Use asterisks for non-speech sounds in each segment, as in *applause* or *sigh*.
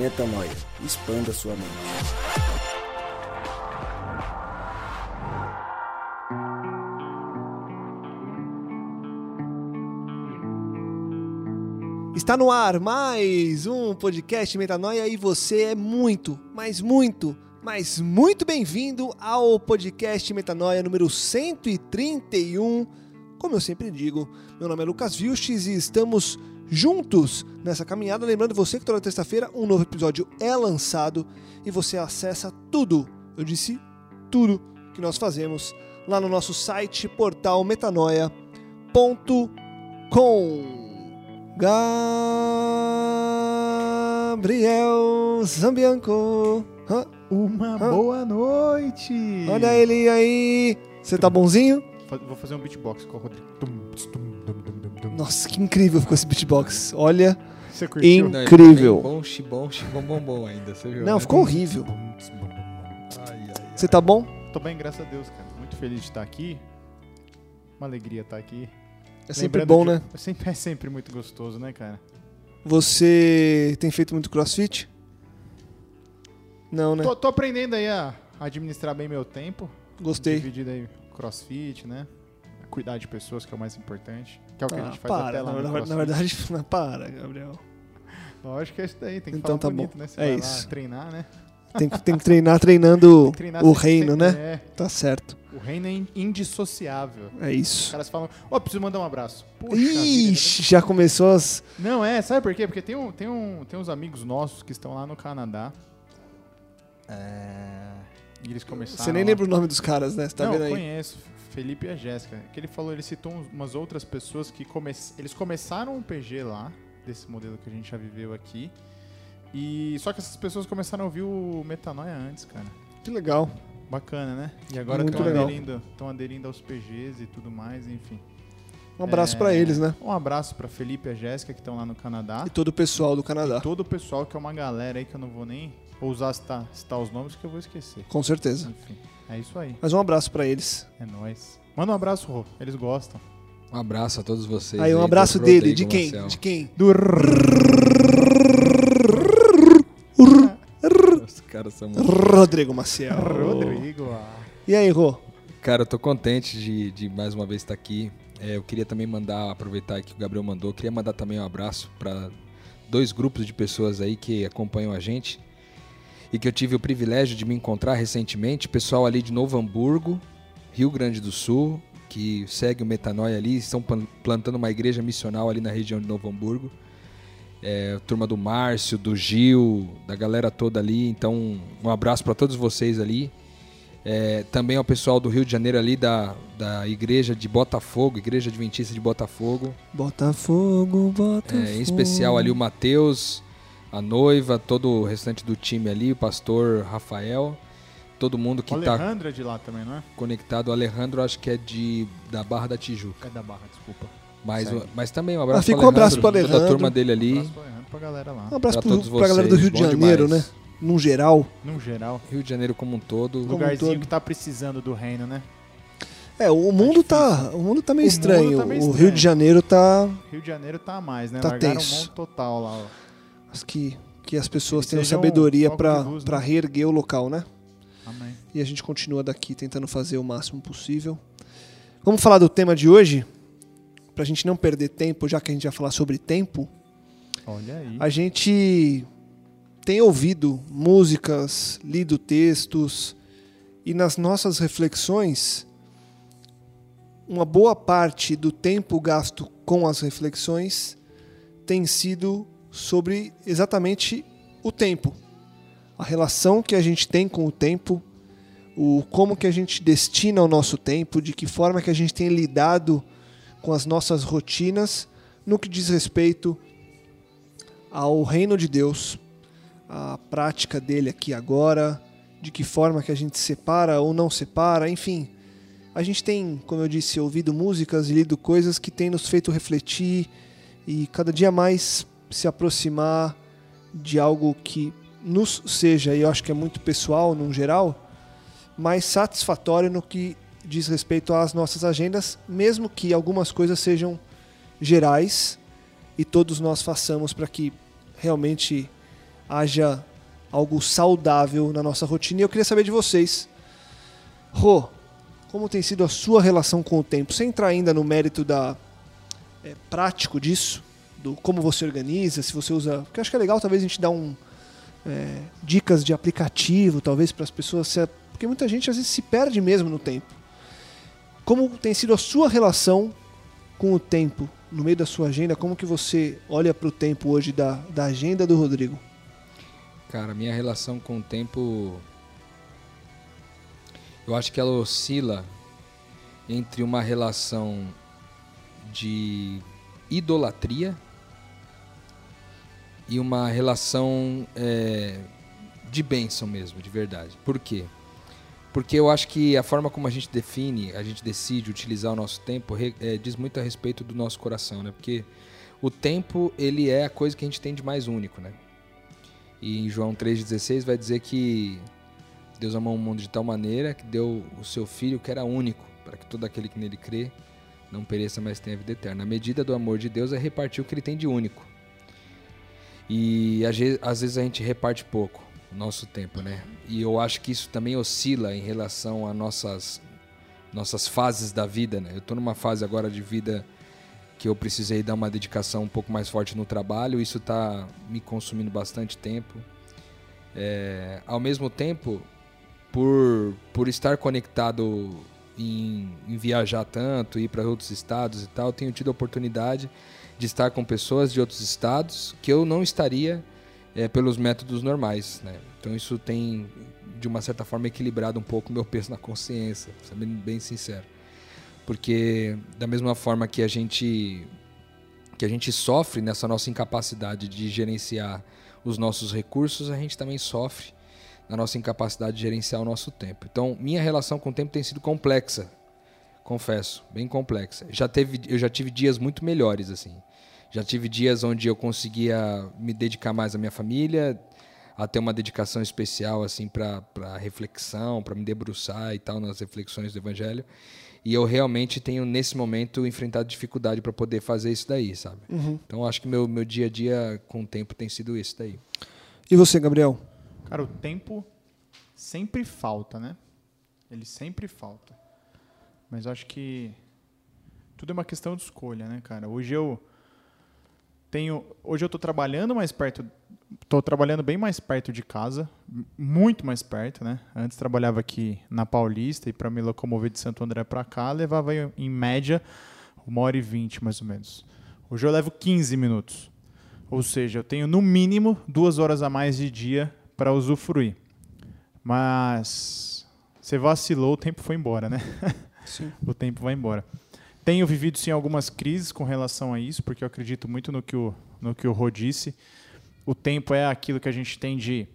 Metanoia. Expanda sua mente. Está no ar mais um podcast Metanoia e você é muito, mas muito, mas muito bem-vindo ao podcast Metanoia número 131. Como eu sempre digo, meu nome é Lucas Vilches e estamos juntos nessa caminhada. Lembrando você que toda terça-feira um novo episódio é lançado e você acessa tudo, eu disse tudo que nós fazemos lá no nosso site portal metanoia.com. Gabriel Zambianco. Hã? Uma Hã? boa noite! Olha ele aí. Você tá bonzinho? Vou fazer um beatbox com o Rodrigo. Tum, tum, dum. Nossa, que incrível ficou esse beatbox. Olha. Você curtiu? Não, Incrível. Bom, xibom, xibom, bom, bom ainda, você viu? Não, né? ficou horrível. Você tá bom? Tô bem, graças a Deus, cara. Muito feliz de estar aqui. Uma alegria estar aqui. É sempre Lembrando bom, de- né? É sempre, é sempre muito gostoso, né, cara? Você tem feito muito crossfit? Não, né? Tô, tô aprendendo aí a administrar bem meu tempo. Gostei. Dividido aí crossfit, né? Cuidar de pessoas, que é o mais importante. Que é o que a Ah, gente faz para, até lá na, no na- verdade, *laughs* não, para, Gabriel. Lógico que é isso daí, tem que Então falar tá bonito, bom. né? Você É vai isso. lá treinar, né? Tem que, tem que treinar treinando *laughs* que treinar o reino, sempre- né? É, Tá certo. o reino é in- indissociável. É Os isso. caras falam, ó, preciso mandar um abraço. Né? Ixi, já começou as. Não, é, sabe por quê? Porque tem, um, tem, um, tem uns amigos nossos que estão lá no Canadá. É, E eles começaram. Você nem lembra o nome dos caras, né? Você tá Não, vendo eu aí? conheço. Felipe e a Jéssica. Que ele falou, ele citou umas outras pessoas que come... eles começaram um PG lá, desse modelo que a gente já viveu aqui. E só que essas pessoas começaram a ouvir o Metanoia antes, cara. Que legal. Bacana, né? E agora estão aderindo, tão aderindo aos PGs e tudo mais, enfim. Um abraço É, pra eles, né? Um abraço pra Felipe e a Jéssica que estão lá no Canadá. E todo o pessoal do Canadá. E todo o pessoal que é uma galera aí que eu não vou nem ousar citar, citar os nomes que eu vou esquecer. Com certeza. Enfim, é isso aí. Mas um abraço pra eles. É nóis. Manda um abraço, Rô. Eles gostam. Um abraço a todos vocês. Aí, um abraço dele. De quem? De quem? Do Os caras são muito... Rodrigo Maciel. Rodrigo. ah. E aí, Rô? Cara, eu tô contente de, de mais uma vez estar aqui. É, eu queria também mandar, aproveitar que o Gabriel mandou, queria mandar também um abraço para dois grupos de pessoas aí que acompanham a gente e que eu tive o privilégio de me encontrar recentemente. Pessoal ali de Novo Hamburgo, Rio Grande do Sul, que segue o Metanoia ali, estão plan- plantando uma igreja missional ali na região de Novo Hamburgo. É, turma do Márcio, do Gil, da galera toda ali. Então, um abraço para todos vocês ali. É, também ao pessoal do Rio de Janeiro ali, da, da igreja de Botafogo, Igreja Adventista de Botafogo. Botafogo, Botafogo. É, em especial ali o Matheus, a noiva, todo o restante do time ali, o pastor Rafael. Todo mundo que O está Alejandro é de lá também, não é? conectado. O Alejandro acho que é de, da Barra da Tijuca. É da Barra, desculpa. Mas, o- mas também um abraço Ah, fica um abraço pro Toda a Alejandro. turma dele Um ali. abraço pro Alejandro, pra galera lá. Um abraço todos pra galera do Rio de Janeiro, demais. né? Num geral. Num geral. Rio de Janeiro como um todo. Como Lugarzinho todo. que tá precisando do reino, né? É, o mundo tá, o mundo tá meio O mundo estranho. tá meio O Rio estranho. de Janeiro tá, Rio de Janeiro tá a mais, né? Tá Largaram tenso. um monte total lá. ó. Que que as pessoas Que tenham sabedoria pra né? reerguer o local, né? Amém. E a gente continua daqui tentando fazer o máximo possível. Vamos falar do tema de hoje? Pra gente não perder tempo, já que a gente vai falar sobre tempo. Olha aí. A gente tem ouvido músicas, lido textos e nas nossas reflexões, uma boa parte do tempo gasto com as reflexões tem sido sobre exatamente o tempo. A relação que a gente tem com o tempo, o como que a gente destina o nosso tempo, de que forma que a gente tem lidado com as nossas rotinas no que diz respeito ao reino de Deus, a prática dele aqui agora, de que forma que a gente separa ou não separa, enfim. A gente tem, como eu disse, ouvido músicas e lido coisas que têm nos feito refletir e cada dia mais se aproximar de algo que nos seja, e eu acho que é muito pessoal num geral, mais satisfatório no que diz respeito às nossas agendas, mesmo que algumas coisas sejam gerais e todos nós façamos para que realmente haja algo saudável na nossa rotina. E eu queria saber de vocês, Rô, como tem sido a sua relação com o tempo? Sem entrar ainda no mérito da é, prático disso, do como você organiza, se você usa. Porque eu acho que é legal talvez a gente dar um. É, dicas de aplicativo, talvez, para as pessoas. Se, porque muita gente às vezes se perde mesmo no tempo. Como tem sido a sua relação com o tempo no meio da sua agenda? Como que você olha para o tempo hoje da, da agenda do Rodrigo? Cara, minha relação com o tempo. Eu acho que ela oscila entre uma relação de idolatria e uma relação é, de bênção mesmo, de verdade. Por quê? Porque eu acho que a forma como a gente define, a gente decide utilizar o nosso tempo, é, diz muito a respeito do nosso coração, né? Porque o tempo, ele é a coisa que a gente tem de mais único, né? E em João 3,16 vai dizer que Deus amou o mundo de tal maneira que deu o seu Filho que era único, para que todo aquele que nele crê não pereça, mas tenha vida eterna. A medida do amor de Deus é repartir o que ele tem de único. E às vezes a gente reparte pouco o nosso tempo, né? E eu acho que isso também oscila em relação a nossas nossas fases da vida, né? Eu estou numa fase agora de vida que eu precisei dar uma dedicação um pouco mais forte no trabalho, isso está me consumindo bastante tempo. É, ao mesmo tempo, por, por estar conectado em, em viajar tanto, ir para outros estados e tal, tenho tido a oportunidade de estar com pessoas de outros estados que eu não estaria é, pelos métodos normais. Né? Então isso tem, de uma certa forma, equilibrado um pouco o meu peso na consciência, sendo bem sincero. Porque da mesma forma que a gente que a gente sofre nessa nossa incapacidade de gerenciar os nossos recursos, a gente também sofre na nossa incapacidade de gerenciar o nosso tempo. Então, minha relação com o tempo tem sido complexa, confesso, bem complexa. Já teve, eu já tive dias muito melhores assim. Já tive dias onde eu conseguia me dedicar mais à minha família, a ter uma dedicação especial assim para reflexão, para me debruçar e tal nas reflexões do Evangelho. E eu realmente tenho nesse momento enfrentado dificuldade para poder fazer isso daí, sabe? Uhum. Então acho que meu meu dia a dia com o tempo tem sido isso daí. E você, Gabriel? Cara, o tempo sempre falta, né? Ele sempre falta. Mas acho que tudo é uma questão de escolha, né, cara? Hoje eu tenho, hoje eu estou trabalhando mais perto, estou trabalhando bem mais perto de casa, muito mais perto, né? Antes trabalhava aqui na Paulista e para me locomover de Santo André para cá levava em média uma hora e vinte mais ou menos. Hoje eu levo 15 minutos, ou seja, eu tenho no mínimo duas horas a mais de dia para usufruir. Mas você vacilou, o tempo foi embora, né? *laughs* Sim. o tempo vai embora. Tenho vivido sim algumas crises com relação a isso, porque eu acredito muito no que o, no que o Rô disse. O tempo é aquilo que a gente tem de,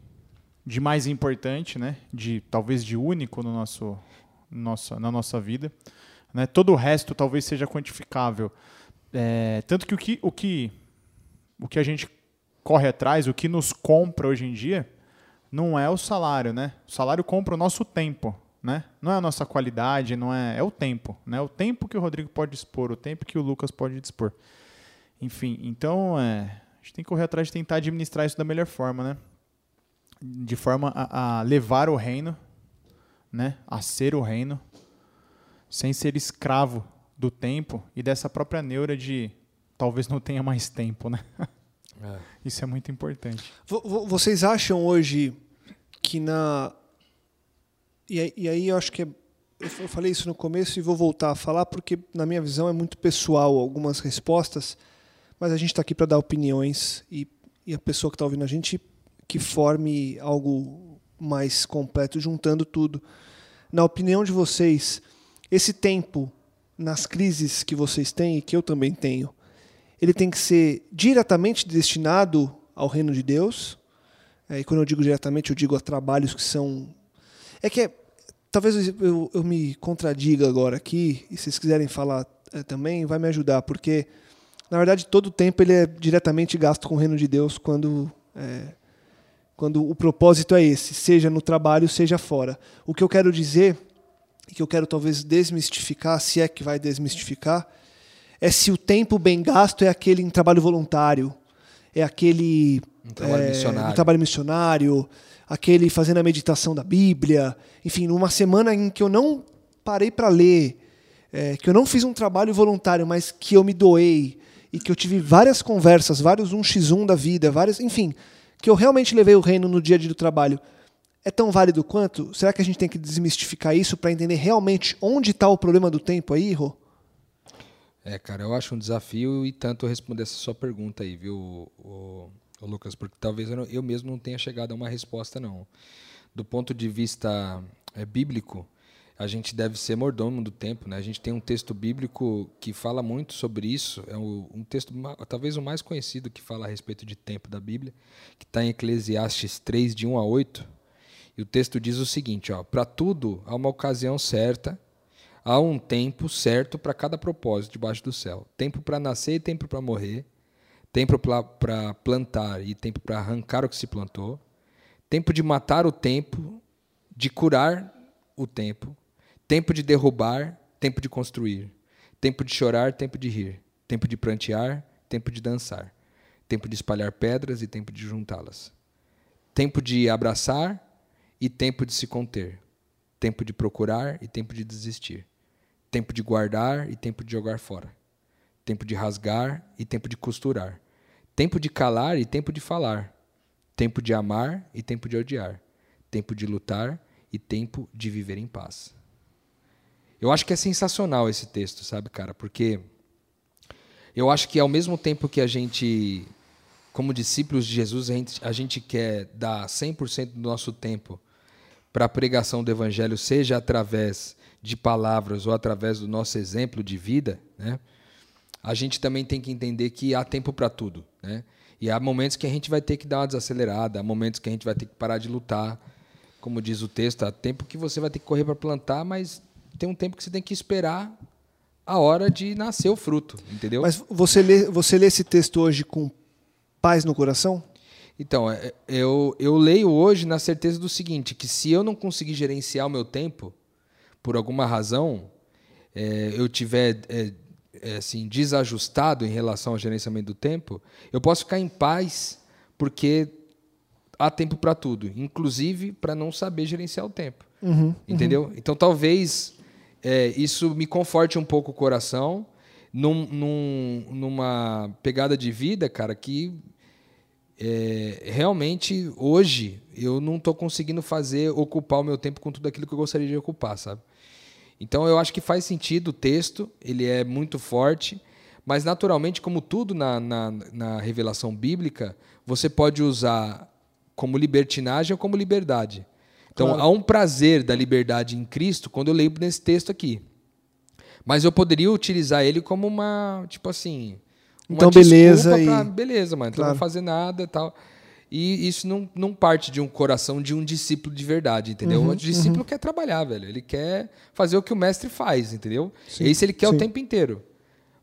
de mais importante, né? de talvez de único no nosso, nossa, na nossa vida. Né? Todo o resto talvez seja quantificável. É, tanto que o, que o que o que a gente corre atrás, o que nos compra hoje em dia, não é o salário, né? O salário compra o nosso tempo né? Não é a nossa qualidade, não é, é o tempo, né? O tempo que o Rodrigo pode dispor, o tempo que o Lucas pode dispor. Enfim, então é, a gente tem que correr atrás de tentar administrar isso da melhor forma, né? De forma a, a levar o reino, né? A ser o reino, sem ser escravo do tempo e dessa própria neura de talvez não tenha mais tempo, né? É. *laughs* Isso é muito importante. Vocês acham hoje que na e, e aí eu acho que é, eu falei isso no começo e vou voltar a falar porque na minha visão é muito pessoal algumas respostas, mas a gente está aqui para dar opiniões e, e a pessoa que está ouvindo a gente que forme algo mais completo, juntando tudo. Na opinião de vocês, esse tempo nas crises que vocês têm e que eu também tenho, ele tem que ser diretamente destinado ao reino de Deus. É, e quando eu digo diretamente, eu digo a trabalhos que são é que é, talvez eu, eu, me contradiga agora aqui, e se vocês quiserem falar é, também, vai me ajudar, porque na verdade todo o tempo ele é diretamente gasto com o reino de Deus quando é, quando o propósito é esse, seja no trabalho, seja fora. O que eu quero dizer, e que eu quero talvez desmistificar, se é que vai desmistificar, é se o tempo bem gasto é aquele em trabalho voluntário, é aquele Um trabalho é, missionário. no trabalho missionário, aquele fazendo a meditação da Bíblia, enfim, numa semana em que eu não parei para ler, é, que eu não fiz um trabalho voluntário, mas que eu me doei e que eu tive várias conversas, vários 1x1 da vida, várias, enfim, que eu realmente levei o reino no dia a dia do trabalho. É tão válido quanto? Será que a gente tem que desmistificar isso para entender realmente onde está o problema do tempo aí, Rô? É, cara, eu acho um desafio e tanto responder essa sua pergunta aí, viu, o, o Lucas? Porque talvez eu, não- eu mesmo não tenha chegado a uma resposta, não. Do ponto de vista é, bíblico, a gente deve ser mordomo do tempo, né? A gente tem um texto bíblico que fala muito sobre isso, é um texto talvez o mais conhecido que fala a respeito de tempo da Bíblia, que está em Eclesiastes 3, de 1 a 8. E o texto diz o seguinte, para tudo há uma ocasião certa, há um tempo certo para cada propósito debaixo do céu. Tempo para nascer e tempo para morrer, tempo para plantar e tempo para arrancar o que se plantou, tempo de matar o tempo, de curar o tempo, tempo de derrubar, tempo de construir, tempo de chorar, tempo de rir, tempo de prantear, tempo de dançar, tempo de espalhar pedras e tempo de juntá-las, tempo de abraçar e tempo de se conter, tempo de procurar e tempo de desistir, tempo de guardar e tempo de jogar fora, tempo de rasgar e tempo de costurar, tempo de calar e tempo de falar, tempo de amar e tempo de odiar, tempo de lutar e tempo de viver em paz. Eu acho que é sensacional esse texto, sabe, cara? Porque eu acho que ao mesmo tempo que a gente, como discípulos de Jesus, a gente, a gente quer dar 100% do nosso tempo para a pregação do evangelho, seja através de palavras ou através do nosso exemplo de vida, né? A gente também tem que entender que há tempo para tudo, né? E há momentos que a gente vai ter que dar uma desacelerada, há momentos que a gente vai ter que parar de lutar. Como diz o texto, há tempo que você vai ter que correr para plantar, mas tem um tempo que você tem que esperar a hora de nascer o fruto, entendeu? Mas você lê, você lê esse texto hoje com paz no coração? Então, é- eu, eu leio hoje na certeza do seguinte, que se eu não conseguir gerenciar o meu tempo, por alguma razão, é, eu tiver é, é, assim, desajustado em relação ao gerenciamento do tempo, eu posso ficar em paz, porque há tempo para tudo, inclusive para não saber gerenciar o tempo. Entendeu? Então, talvez é, isso me conforte um pouco o coração num- num- numa pegada de vida, cara, que é, realmente hoje eu não estou conseguindo fazer ocupar o meu tempo com tudo aquilo que eu gostaria de ocupar, sabe? Então eu acho que faz sentido o texto, ele é muito forte, mas naturalmente, como tudo na, na, na revelação bíblica, você pode usar como libertinagem ou como liberdade. Então Claro. há um prazer da liberdade em Cristo quando eu leio nesse texto aqui. Mas eu poderia utilizar ele como uma, tipo assim, uma Então, beleza pra- e- beleza, mano, Claro. não vou fazer nada e tal. E isso não, não parte de um coração de um discípulo de verdade, entendeu? Uhum, o discípulo quer trabalhar, velho. Ele quer fazer o que o mestre faz, entendeu? Sim, Esse ele quer sim. o tempo inteiro.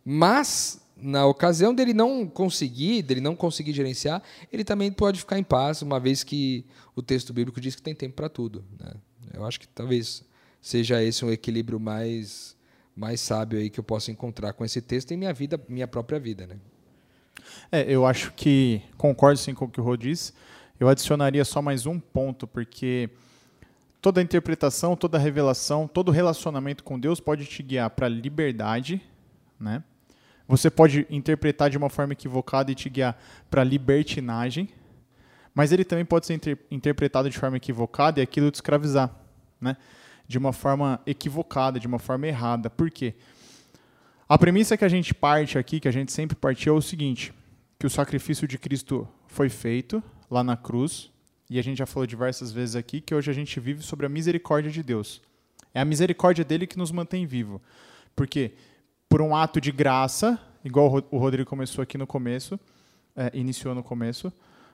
Mas, na ocasião dele não conseguir, dele não conseguir gerenciar, ele também pode ficar em paz, uma vez que o texto bíblico diz que tem tempo para tudo. Né? Eu acho que talvez seja esse um equilíbrio mais, mais sábio aí que eu posso encontrar com esse texto em minha vida, minha própria vida, né? É, eu acho que concordo sim com o que o Rô disse. Eu adicionaria só mais um ponto, porque toda interpretação, toda revelação, todo relacionamento com Deus pode te guiar para a liberdade, né? Você pode interpretar de uma forma equivocada e te guiar para a libertinagem, mas ele também pode ser inter- interpretado de forma equivocada e aquilo te escravizar, né? De uma forma equivocada, de uma forma errada. Por quê? A premissa que a gente parte aqui, que a gente sempre partiu, é o seguinte: que o sacrifício de Cristo foi feito lá na cruz, e a gente já falou diversas vezes aqui que hoje a gente vive sobre a misericórdia de Deus. É a misericórdia dele que nos mantém vivo. Porque por um ato de graça, igual o Ro- o Rodrigo começou aqui no começo, é, iniciou no começo,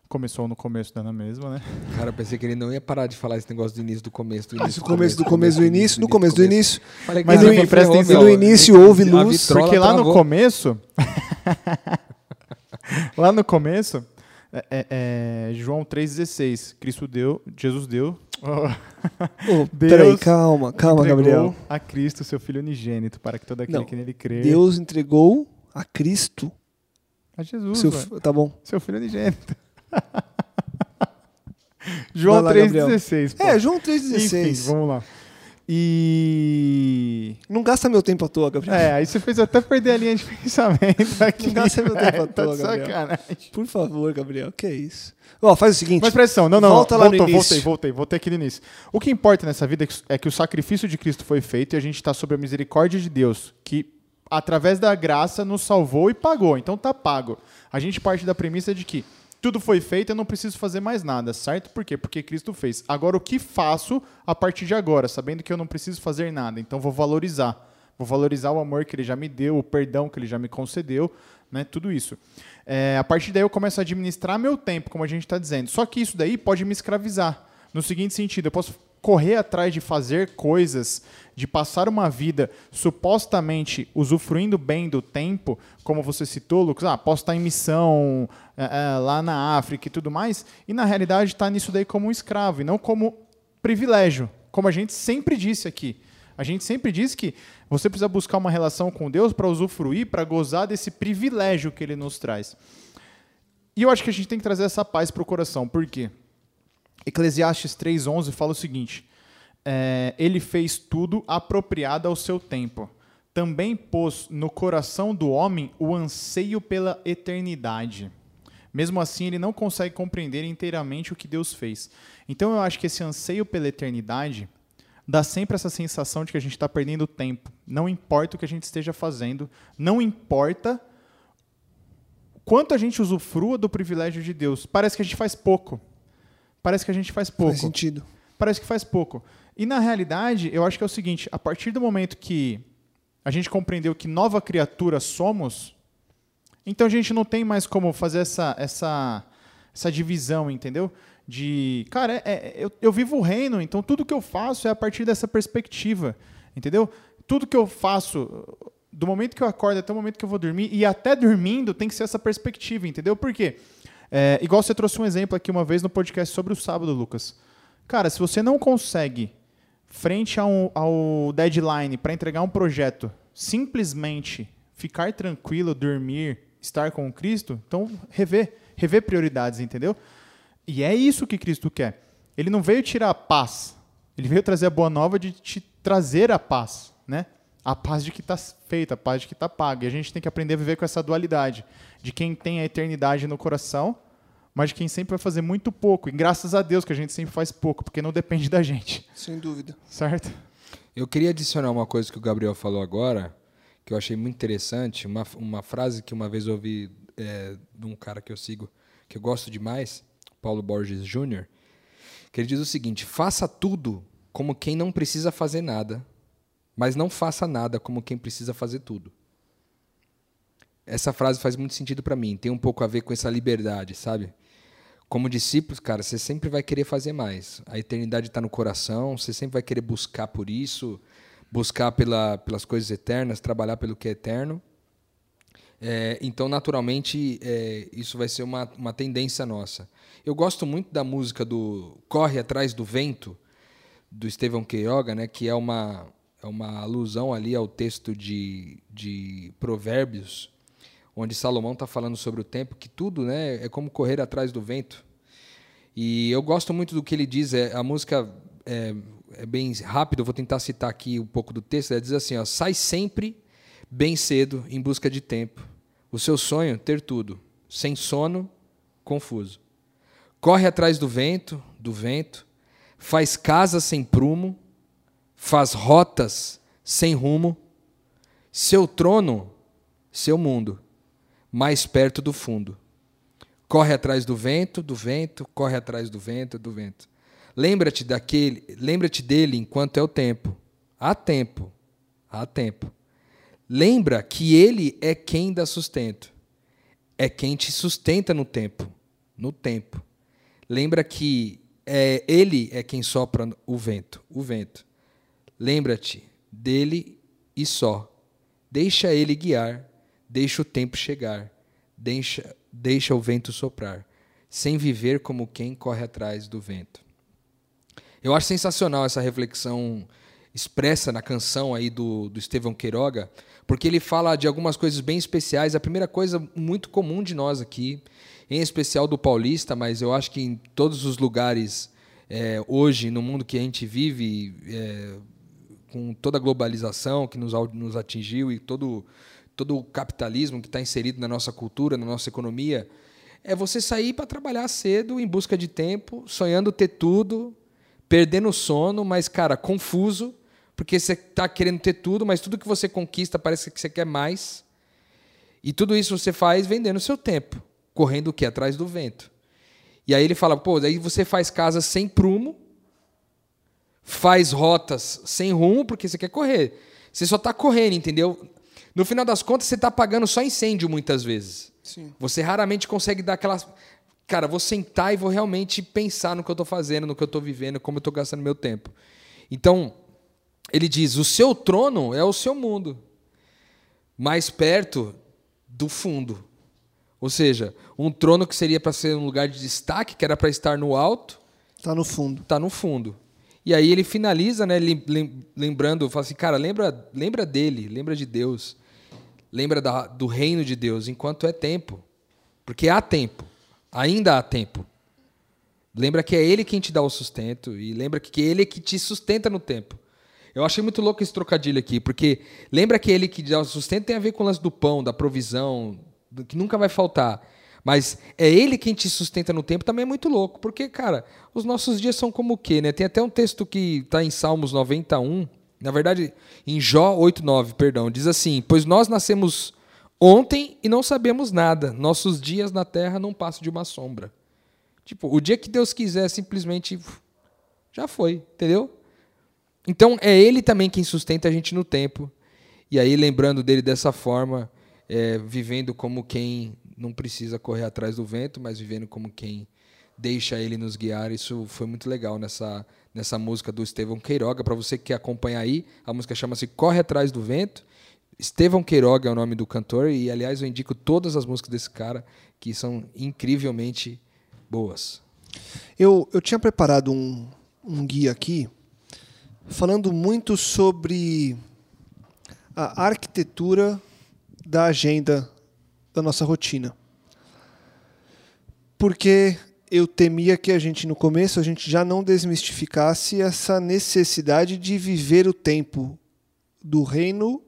começou no começo da na mesma, né? *laughs* Cara, eu pensei que ele não ia parar de falar esse negócio do início do começo, do Ah, início no começo do começo do início, no começo do início. Falei, Mas cara, no- presta atenção, no início houve A luz, Porque lá no começo. *laughs* lá no começo, é, é, é, João 3,16. Cristo deu, Jesus deu. Ô, *laughs* Deus peraí, calma, calma, entregou Gabriel. a Cristo, seu Filho unigênito, para que todo aquele Não, que nele crê. Deus entregou a Cristo. A Jesus, Seu, tá bom. seu Filho unigênito. *laughs* João Vai lá, Gabriel. 3,16. pô. É, João Enfim, 3,16. vamos lá. E. Não gasta meu tempo à toa, Gabriel. É, aí você fez até perder a linha de *laughs* pensamento aqui. Não gasta meu tempo à *laughs* tá toa, de Gabriel. sacanagem. Por favor, Gabriel, que é isso? Ó, faz o seguinte. Mas atenção, não, não, Volta lá no voltou, início. voltei, voltei, voltei aqui no início. O que importa nessa vida é que- é que o sacrifício de Cristo foi feito e a gente está sob a misericórdia de Deus, que através da graça nos salvou e pagou. Então tá pago. A gente parte da premissa de que tudo foi feito, eu não preciso fazer mais nada, certo? Por quê? Porque Cristo fez. Agora o que faço a partir de agora, sabendo que eu não preciso fazer nada? Então vou valorizar. Vou valorizar o amor que ele já me deu, o perdão que ele já me concedeu, né? Tudo isso. É, a partir daí eu começo a administrar meu tempo, como a gente está dizendo. Só que isso daí pode me escravizar. No seguinte sentido, eu posso correr atrás de fazer coisas, de passar uma vida supostamente usufruindo bem do tempo, como você citou, Lucas, ah, posso estar em missão é, é, lá na África e tudo mais, e na realidade está nisso daí como um escravo e não como privilégio, como a gente sempre disse aqui. A gente sempre diz que você precisa buscar uma relação com Deus para usufruir, para gozar desse privilégio que ele nos traz. E eu acho que a gente tem que trazer essa paz para o coração. Por quê? Eclesiastes 3,11 fala o seguinte: é, Ele fez tudo apropriado ao seu tempo. Também pôs no coração do homem o anseio pela eternidade. Mesmo assim, ele não consegue compreender inteiramente o que Deus fez. Então, eu acho que esse anseio pela eternidade dá sempre essa sensação de que a gente está perdendo tempo. Não importa o que a gente esteja fazendo, não importa quanto a gente usufrua do privilégio de Deus. Parece que a gente faz pouco. Parece que a gente faz pouco. Faz sentido. Parece que faz pouco. E na realidade, eu acho que é o seguinte: a partir do momento que a gente compreendeu que nova criatura somos, então a gente não tem mais como fazer essa, essa, essa divisão, entendeu? De, cara, é- é- eu, eu vivo o reino, então tudo que eu faço é a partir dessa perspectiva, entendeu? Tudo que eu faço, do momento que eu acordo até o momento que eu vou dormir, e até dormindo, tem que ser essa perspectiva, entendeu? Por quê? É, igual você trouxe um exemplo aqui uma vez no podcast sobre o sábado, Lucas. Cara, se você não consegue, frente ao, ao deadline, para entregar um projeto, simplesmente ficar tranquilo, dormir, estar com Cristo, então rever, rever prioridades, entendeu? E é isso que Cristo quer. Ele não veio tirar a paz, ele veio trazer a boa nova de te trazer a paz, né? A paz de que está feita, a paz de que está paga. E a gente tem que aprender a viver com essa dualidade de quem tem a eternidade no coração, mas de quem sempre vai fazer muito pouco. E graças a Deus que a gente sempre faz pouco, porque não depende da gente, Sem dúvida. certo? Eu queria adicionar uma coisa que o Gabriel falou agora, que eu achei muito interessante, uma, uma frase que uma vez eu ouvi é, de um cara que eu sigo, que eu gosto demais, Paulo Borges Jr., que ele diz o seguinte: faça tudo como quem não precisa fazer nada, mas não faça nada como quem precisa fazer tudo. Essa frase faz muito sentido para mim, tem um pouco a ver com essa liberdade, sabe? Como discípulos, cara, você sempre vai querer fazer mais. A eternidade está no coração, você sempre vai querer buscar por isso, buscar pela, pelas coisas eternas, trabalhar pelo que é eterno. É, então, naturalmente, é, isso vai ser uma, uma tendência nossa. Eu gosto muito da música do Corre Atrás do Vento, do Estevão Queiroga, né, que é uma, é uma alusão ali ao texto de, de Provérbios, onde Salomão está falando sobre o tempo, que tudo né, é como correr atrás do vento. E eu gosto muito do que ele diz, é, a música é, é bem rápido, vou tentar citar aqui um pouco do texto, ela diz assim, ó, sai sempre bem cedo em busca de tempo. O seu sonho, ter tudo, sem sono, confuso. Corre atrás do vento, do vento, faz casa sem prumo, faz rotas sem rumo, seu trono, seu mundo, mais perto do fundo. Corre atrás do vento, do vento, corre atrás do vento, do vento. Lembra-te daquele, lembra-te dele enquanto é o tempo. Há tempo, há tempo. Lembra que ele é quem dá sustento. É quem te sustenta no tempo, no tempo. Lembra que é, ele é quem sopra o vento, o vento. Lembra-te dele e só. Deixa ele guiar, deixa o tempo chegar, deixa, deixa o vento soprar, sem viver como quem corre atrás do vento. Eu acho sensacional essa reflexão expressa na canção aí do, do Estevão Queiroga, porque ele fala de algumas coisas bem especiais. A primeira coisa muito comum de nós aqui, em especial do paulista, mas eu acho que em todos os lugares é, hoje, no mundo que a gente vive, é, com toda a globalização que nos, nos atingiu e todo, todo o capitalismo que está inserido na nossa cultura, na nossa economia, é você sair para trabalhar cedo, em busca de tempo, sonhando ter tudo, perdendo o sono, mas, cara, confuso, porque você está querendo ter tudo, mas tudo que você conquista parece que você quer mais. E tudo isso você faz vendendo o seu tempo, correndo o quê? Atrás do vento. E aí ele fala, pô, daí você faz casas sem prumo, faz rotas sem rumo, porque você quer correr. Você só está correndo, entendeu? No final das contas, você está pagando só incêndio muitas vezes. Sim. Você raramente consegue dar aquela. Cara, vou sentar e vou realmente pensar no que eu estou fazendo, no que eu estou vivendo, como eu estou gastando meu tempo. Então, ele diz: o seu trono é o seu mundo, mais perto do fundo. Ou seja, um trono que seria para ser um lugar de destaque, que era para estar no alto, Está no fundo. está no fundo. E aí ele finaliza, né, lembrando, fala assim, cara, lembra, lembra dele, lembra de Deus, lembra da, do reino de Deus, enquanto é tempo, porque há tempo, ainda há tempo. Lembra que é Ele quem te dá o sustento e lembra que é Ele que te sustenta no tempo. Eu achei muito louco esse trocadilho aqui, porque lembra que Ele que dá o sustento tem a ver com o lance do pão, da provisão, que nunca vai faltar. Mas é ele quem te sustenta no tempo, também é muito louco. Porque, cara, os nossos dias são como o quê, né? Tem até um texto que está em Salmos 91, na verdade, em Jó 8,9, perdão, diz assim: Pois nós nascemos ontem e não sabemos nada, nossos dias na terra não passam de uma sombra. Tipo, o dia que Deus quiser, simplesmente já foi, entendeu? Então é Ele também quem sustenta a gente no tempo. E aí, lembrando dele dessa forma, é, vivendo como quem não precisa correr atrás do vento, mas vivendo como quem deixa ele nos guiar. Isso foi muito legal nessa, nessa música do Estevão Queiroga. Para você que quer acompanhar aí, a música chama-se Corre Atrás do Vento. Estevão Queiroga é o nome do cantor, e aliás eu indico todas as músicas desse cara, que são incrivelmente boas. Eu, eu tinha preparado um, um guia aqui, falando muito sobre a arquitetura da agenda da nossa rotina. Porque eu temia que a gente, no começo, a gente já não desmistificasse essa necessidade de viver o tempo do reino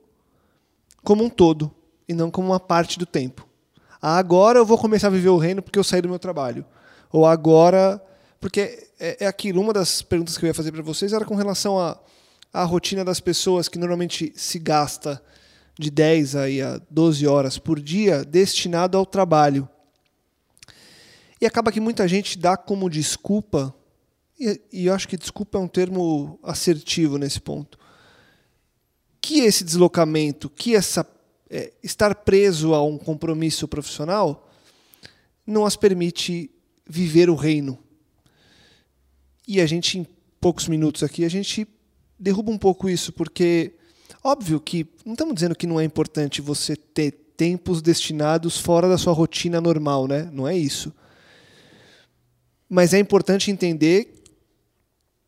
como um todo e não como uma parte do tempo. Ah, agora eu vou começar a viver o reino porque eu saí do meu trabalho. Ou agora. Porque é, é aquilo, uma das perguntas que eu ia fazer para vocês era com relação à a, a rotina das pessoas que normalmente se gasta de 10 aí a 12 horas por dia destinado ao trabalho. E acaba que muita gente dá como desculpa, e, e eu acho que desculpa é um termo assertivo nesse ponto, que esse deslocamento, que essa é, estar preso a um compromisso profissional não as permite viver o reino. E a gente, em poucos minutos aqui, a gente derruba um pouco isso, porque Óbvio que não estamos dizendo que não é importante você ter tempos destinados fora da sua rotina normal, né? Não é isso. Mas é importante entender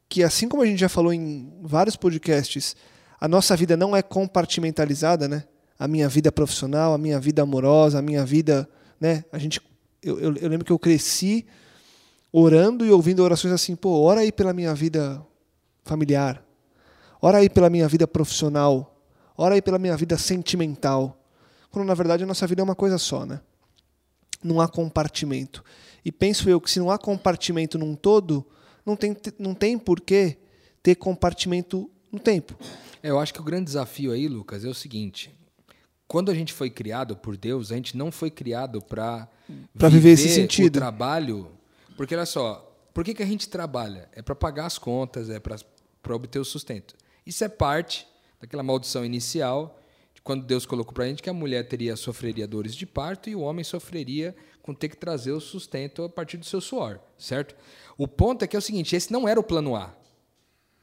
que, assim como a gente já falou em vários podcasts, a nossa vida não é compartimentalizada, né? A minha vida profissional, a minha vida amorosa, a minha vida, né? A gente, eu, eu, eu lembro que eu cresci orando e ouvindo orações assim, pô, ora aí pela minha vida familiar, Ora aí pela minha vida profissional. Ora aí pela minha vida sentimental. Quando na verdade a nossa vida é uma coisa só, né? Não há compartimento. E penso eu que se não há compartimento num todo, não tem, não tem por que ter compartimento no tempo. Eu acho que o grande desafio aí, Lucas, é o seguinte: quando a gente foi criado por Deus, a gente não foi criado para viver, viver esse sentido. o trabalho. Porque olha só, por que, que a gente trabalha? É para pagar as contas, é para obter o sustento. Isso é parte daquela maldição inicial, de quando Deus colocou para a gente que a mulher teria sofreria dores de parto e o homem sofreria com ter que trazer o sustento a partir do seu suor, certo? O ponto é que é o seguinte, esse não era o plano A.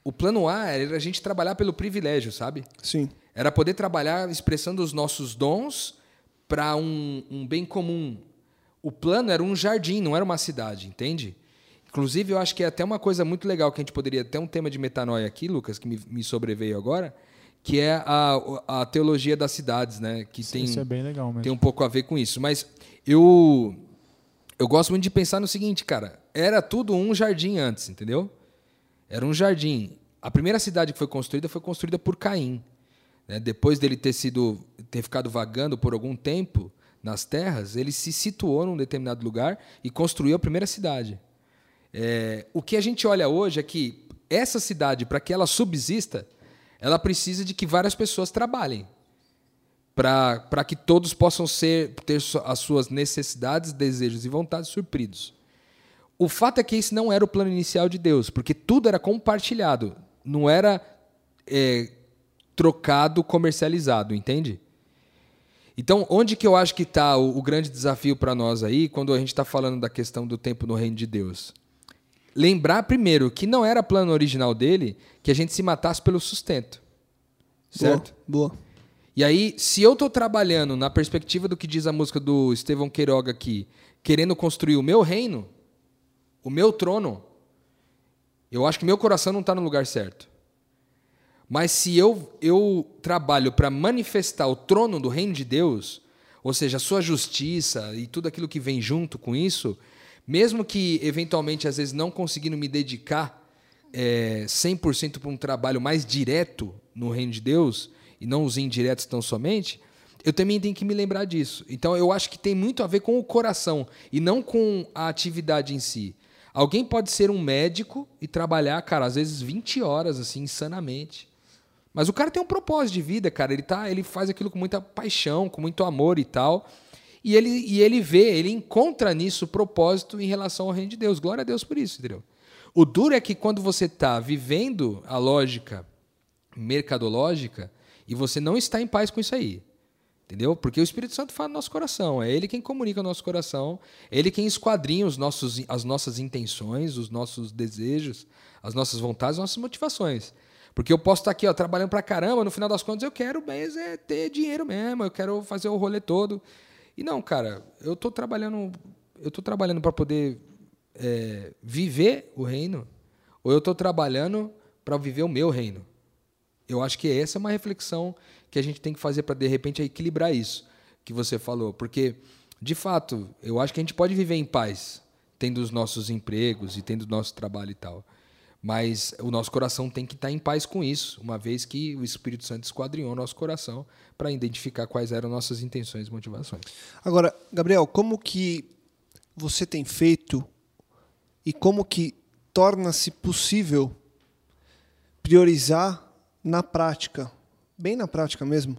O plano A era a gente trabalhar pelo privilégio, sabe? Sim. Era poder trabalhar expressando os nossos dons para um, um bem comum. O plano era um jardim, não era uma cidade, entende? Inclusive, eu acho que é até uma coisa muito legal que a gente poderia ter um tema de metanoia aqui, Lucas, que me, me sobreveio agora, que é a, a teologia das cidades, né? Que tem, Isso é bem legal mesmo. tem um pouco a ver com isso. Mas eu, eu gosto muito de pensar no seguinte, cara. Era tudo um jardim antes, entendeu? Era um jardim. A primeira cidade que foi construída foi construída por Caim. né? Depois dele ter sido ter ficado vagando por algum tempo nas terras, ele se situou num determinado lugar e construiu a primeira cidade. É, o que a gente olha hoje é que essa cidade, para que ela subsista, ela precisa de que várias pessoas trabalhem para que todos possam ser ter as suas necessidades, desejos e vontades supridos. O fato é que esse não era o plano inicial de Deus, porque tudo era compartilhado, não era é, trocado, comercializado, entende? Então, onde que eu acho que está o, o grande desafio para nós aí, quando a gente está falando da questão do tempo no reino de Deus? Lembrar primeiro que não era plano original dele que a gente se matasse pelo sustento. Certo? Boa. boa. E aí, se eu estou trabalhando na perspectiva do que diz a música do Estevão Queiroga aqui, querendo construir o meu reino, o meu trono, eu acho que meu coração não está no lugar certo. Mas se eu, eu trabalho para manifestar o trono do reino de Deus, ou seja, a sua justiça e tudo aquilo que vem junto com isso, mesmo que eventualmente às vezes não conseguindo me dedicar é, 100% para um trabalho mais direto no reino de Deus, e não os indiretos tão somente, eu também tenho que me lembrar disso. Então eu acho que tem muito a ver com o coração e não com a atividade em si. Alguém pode ser um médico e trabalhar, cara, às vezes 20 horas, assim, insanamente. Mas o cara tem um propósito de vida, cara. Ele, tá, ele faz aquilo com muita paixão, com muito amor e tal. E ele, e ele vê, ele encontra nisso propósito em relação ao reino de Deus. Glória a Deus por isso, entendeu? O duro é que quando você está vivendo a lógica mercadológica e você não está em paz com isso aí. Entendeu? Porque o Espírito Santo fala no nosso coração, é ele quem comunica o nosso coração, é ele quem esquadrinha os nossos, as nossas intenções, os nossos desejos, as nossas vontades, as nossas motivações. Porque eu posso estar aqui ó, trabalhando pra caramba, no final das contas eu quero mesmo é ter dinheiro mesmo, eu quero fazer o rolê todo. E não, cara, eu tô trabalhando, eu tô trabalhando para poder é, viver o reino, ou eu estou trabalhando para viver o meu reino. Eu acho que essa é uma reflexão que a gente tem que fazer para de repente equilibrar isso que você falou, porque de fato eu acho que a gente pode viver em paz, tendo os nossos empregos e tendo o nosso trabalho e tal, mas o nosso coração tem que estar em paz com isso, uma vez que o Espírito Santo esquadrinhou nosso coração para identificar quais eram nossas intenções e motivações. Agora, Gabriel, como que você tem feito e como que torna-se possível priorizar na prática, bem na prática mesmo,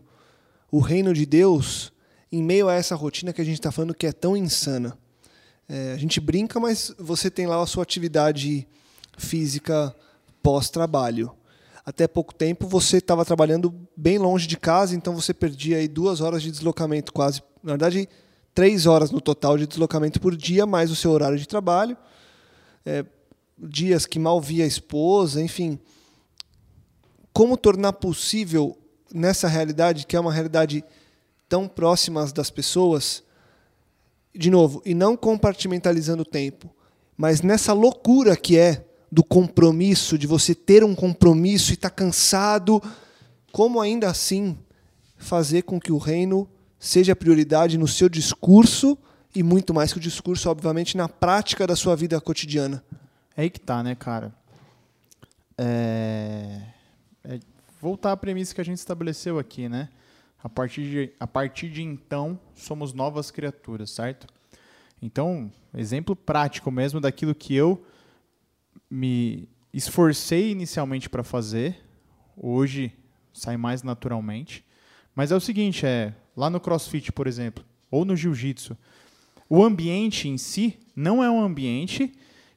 o reino de Deus em meio a essa rotina que a gente está falando que é tão insana. É, a gente brinca, mas você tem lá a sua atividade física pós-trabalho. Até pouco tempo você estava trabalhando bem longe de casa, então você perdia aí duas horas de deslocamento, quase. Na verdade, três horas no total de deslocamento por dia, mais o seu horário de trabalho. É, dias que mal via a esposa, enfim. Como tornar possível nessa realidade, que é uma realidade tão próxima das pessoas, de novo, e não compartimentalizando o tempo, mas nessa loucura que é do compromisso, de você ter um compromisso e estar tá cansado, como ainda assim fazer com que o reino seja prioridade no seu discurso e muito mais que o discurso, obviamente, na prática da sua vida cotidiana. É aí que tá, né, cara? É... voltar à premissa que a gente estabeleceu aqui, né? A partir, de, a partir de então, somos novas criaturas, certo? Então, exemplo prático mesmo daquilo que eu me esforcei inicialmente para fazer, hoje sai mais naturalmente. Mas é o seguinte, é, lá no CrossFit, por exemplo, ou no jiu-jitsu, o ambiente em si não é um ambiente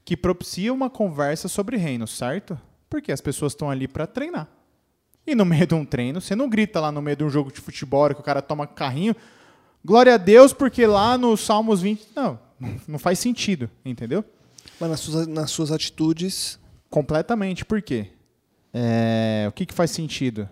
que propicia uma conversa sobre reino, certo? Porque as pessoas estão ali para treinar. E no meio de um treino, você não grita lá no meio de um jogo de futebol que o cara toma carrinho, glória a Deus, porque lá no Salmos 20, não, não faz sentido, entendeu? Mas nas suas, nas suas atitudes. Completamente, por quê? É, o que, que faz sentido?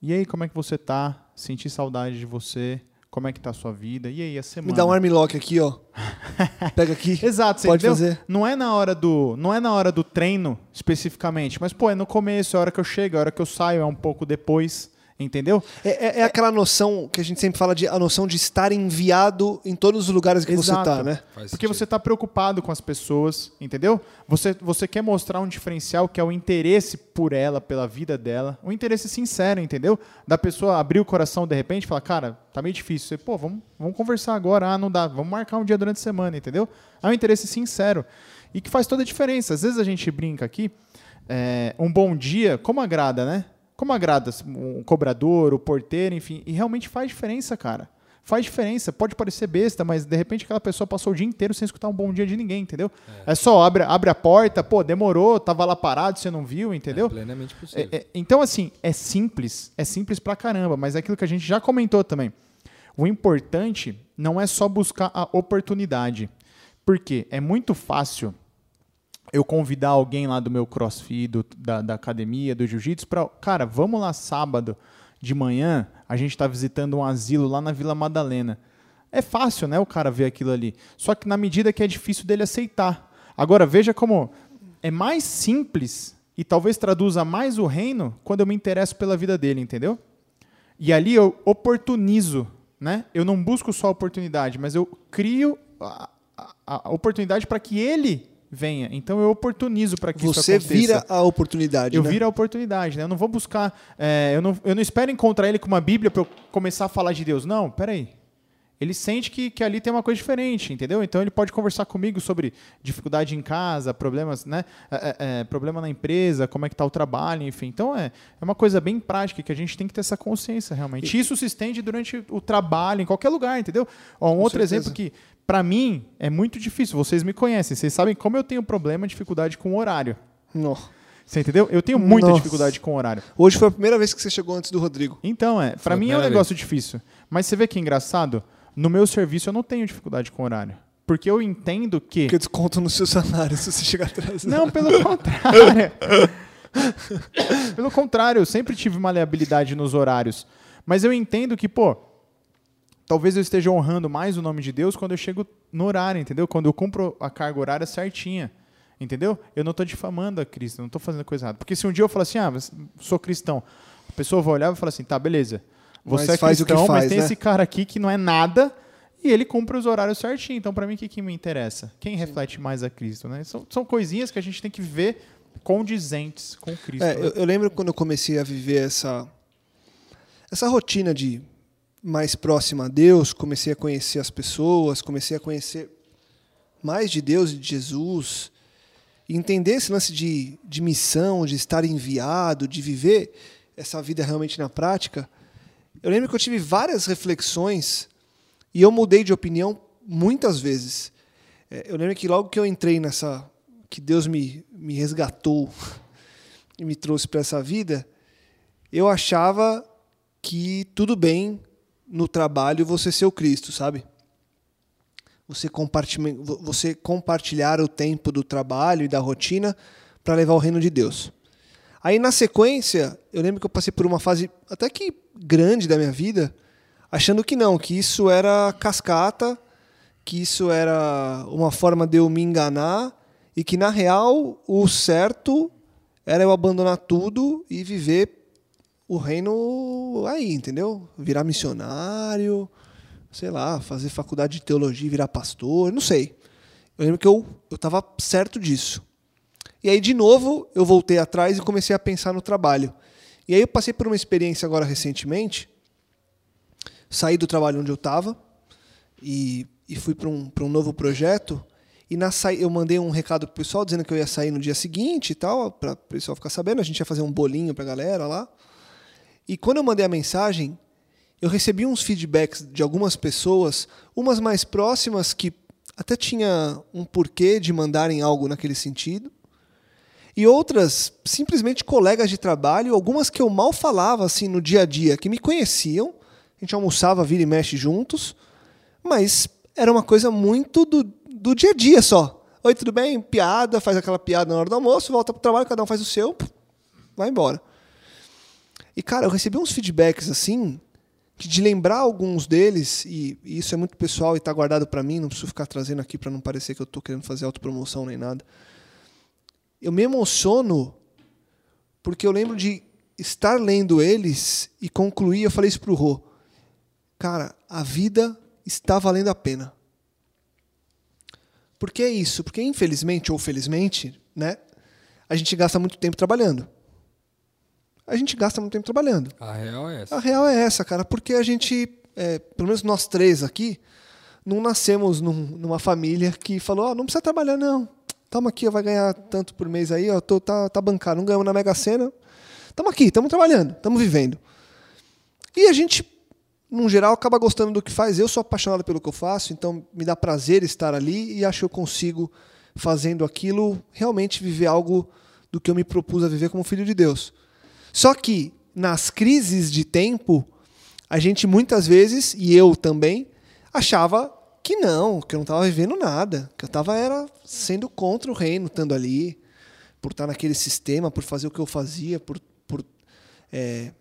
E aí, como é que você tá? Sentir saudade de você? Como é que tá a sua vida, e aí a semana. Me dá um armlock aqui, ó. *laughs* Pega aqui. Exato, você Pode entendeu? fazer. Não é na hora do, não é na hora do treino especificamente, mas pô, é no começo, é a hora que eu chego, é a hora que eu saio, é um pouco depois, entendeu? É, é- é aquela noção que a gente sempre fala de a noção de estar enviado em todos os lugares que você Exato. tá, né? Faz Porque sentido. você está preocupado com as pessoas, entendeu? Você, você quer mostrar um diferencial que é o interesse por ela, pela vida dela, um interesse sincero, entendeu? Da pessoa abrir o coração de repente e falar, cara, tá meio difícil. Você, pô, vamos, vamos conversar agora, ah, não dá, vamos marcar um dia durante a semana, entendeu? É um interesse sincero e que faz toda a diferença. Às vezes a gente brinca aqui, é, um bom dia, como agrada, né? Como agrada um cobrador, o porteiro, enfim, e realmente faz diferença, cara. Faz diferença. Pode parecer besta, mas de repente aquela pessoa passou o dia inteiro sem escutar um bom dia de ninguém, entendeu? É, só abre, abre a porta, pô, demorou, tava lá parado, você não viu, entendeu? É plenamente possível. É, é, então, assim, é simples, é simples pra caramba, mas é aquilo que a gente já comentou também. O importante não é só buscar a oportunidade. Porque é muito fácil eu convidar alguém lá do meu crossfit, do- da, da academia, do jiu-jitsu, pra. Cara, vamos lá sábado de manhã, a gente tá visitando um asilo lá na Vila Madalena. É fácil, né, o cara ver aquilo ali. Só que na medida que é difícil dele aceitar. Agora, veja como é mais simples e talvez traduza mais o reino quando eu me interesso pela vida dele, entendeu? E ali eu oportunizo, né? Eu não busco só a oportunidade, mas eu crio a, a- a oportunidade para que ele venha. Então eu oportunizo para que isso Você aconteça. vira a oportunidade, Eu né? viro a oportunidade, né? Eu não vou buscar. é, eu, não, eu não espero encontrar ele com uma Bíblia para eu começar a falar de Deus. Não, peraí. Ele sente que, que ali tem uma coisa diferente, entendeu? Então ele pode conversar comigo sobre dificuldade em casa, problemas, né? É, é, é, problema na empresa, como é que tá o trabalho, enfim. Então é, é uma coisa bem prática que a gente tem que ter essa consciência realmente. Isso se estende durante o trabalho, em qualquer lugar, entendeu? Ó, um outro certeza. exemplo que, para mim, é muito difícil. Vocês me conhecem, vocês sabem como eu tenho problema, dificuldade com o horário. Não. Você entendeu? Eu tenho muita Nossa. dificuldade com o horário. Hoje foi a primeira vez que você chegou antes do Rodrigo. Então, é, pra a mim é um negócio difícil. Mas você vê que é engraçado? No meu serviço eu não tenho dificuldade com horário. Porque eu entendo que. Porque desconto no seu salário *laughs* se você chegar atrás. Não, pelo contrário. *laughs* pelo contrário, eu sempre tive maleabilidade nos horários. Mas eu entendo que, pô, talvez eu esteja honrando mais o nome de Deus quando eu chego no horário, entendeu? Quando eu cumpro a carga horária certinha. Entendeu? Eu não estou difamando a Cristo, eu não estou fazendo coisa errada. Porque se um dia eu falar assim, ah, sou cristão, a pessoa vai olhar e vai falar assim, tá, beleza. Você Mas é faz o que cristão, mas faz, tem né? esse cara aqui que não é nada e ele cumpre os horários certinho. Então, para mim, o que, que me interessa? Quem reflete mais a Cristo, né? São, são coisinhas que a gente tem que ver condizentes com Cristo. É, né? eu, eu lembro quando eu comecei a viver essa, essa rotina de mais próxima a Deus, comecei a conhecer as pessoas, comecei a conhecer mais de Deus e de Jesus, e entender esse lance de, de missão, de estar enviado, de viver essa vida realmente na prática. Eu lembro que eu tive várias reflexões e eu mudei de opinião muitas vezes. É, Eu lembro que logo que eu entrei nessa. que Deus me, me resgatou *laughs* e me trouxe para essa vida, eu achava que tudo bem no trabalho você ser o Cristo, sabe? Você, compartilhar, você compartilhar o tempo do trabalho e da rotina para levar o reino de Deus. Aí na sequência, eu lembro que eu passei por uma fase até que grande da minha vida, achando que não, que isso era cascata, que isso era uma forma de eu me enganar e que na real o certo era eu abandonar tudo e viver o reino aí, entendeu? Virar missionário, sei lá, fazer faculdade de teologia virar pastor, não sei. Eu lembro que eu eu estava certo disso. E aí, de novo, eu voltei atrás e comecei a pensar no trabalho. E aí eu passei por uma experiência agora recentemente, saí do trabalho onde eu estava e, e fui para um, um novo projeto. E na sa... eu mandei um recado pro pessoal dizendo que eu ia sair no dia seguinte e tal, para o pessoal ficar sabendo. A gente ia fazer um bolinho para a galera lá. E quando eu mandei a mensagem, eu recebi uns feedbacks de algumas pessoas, umas mais próximas que até tinha um porquê de mandarem algo naquele sentido, e outras simplesmente colegas de trabalho, algumas que eu mal falava assim no dia a dia, que me conheciam, a gente almoçava, vira e mexe juntos, mas era uma coisa muito do, do dia a dia só. Oi, tudo bem? Piada, faz aquela piada na hora do almoço, volta pro trabalho, cada um faz o seu, vai embora. E, cara, eu recebi uns feedbacks assim que de lembrar alguns deles, e, e isso é muito pessoal e está guardado para mim, não preciso ficar trazendo aqui para não parecer que eu estou querendo fazer autopromoção nem nada. Eu me emociono porque eu lembro de estar lendo eles e concluir, eu falei isso pro Rô. Cara, a vida está valendo a pena. Por que isso? Porque infelizmente ou felizmente, né, a gente gasta muito tempo trabalhando. A gente gasta muito tempo trabalhando. A real é essa. A real é essa, cara, porque a gente, é, pelo menos nós três aqui, não nascemos num- numa família que falou, ó, não precisa trabalhar não. Toma aqui, vai ganhar tanto por mês aí, ó, tô, tá, tá bancado, não ganhamos na Mega Sena. Tamo aqui, estamos trabalhando, estamos vivendo. E a gente, num geral, acaba gostando do que faz. Eu sou apaixonado pelo que eu faço, então me dá prazer estar ali e acho que eu consigo, fazendo aquilo, realmente viver algo do que eu me propus a viver como filho de Deus. Só que nas crises de tempo, a gente muitas vezes, e eu também, achava que não, que eu não estava vivendo nada, que eu estava era sendo contra o reino, estando ali, por estar naquele sistema, por fazer o que eu fazia, por por é,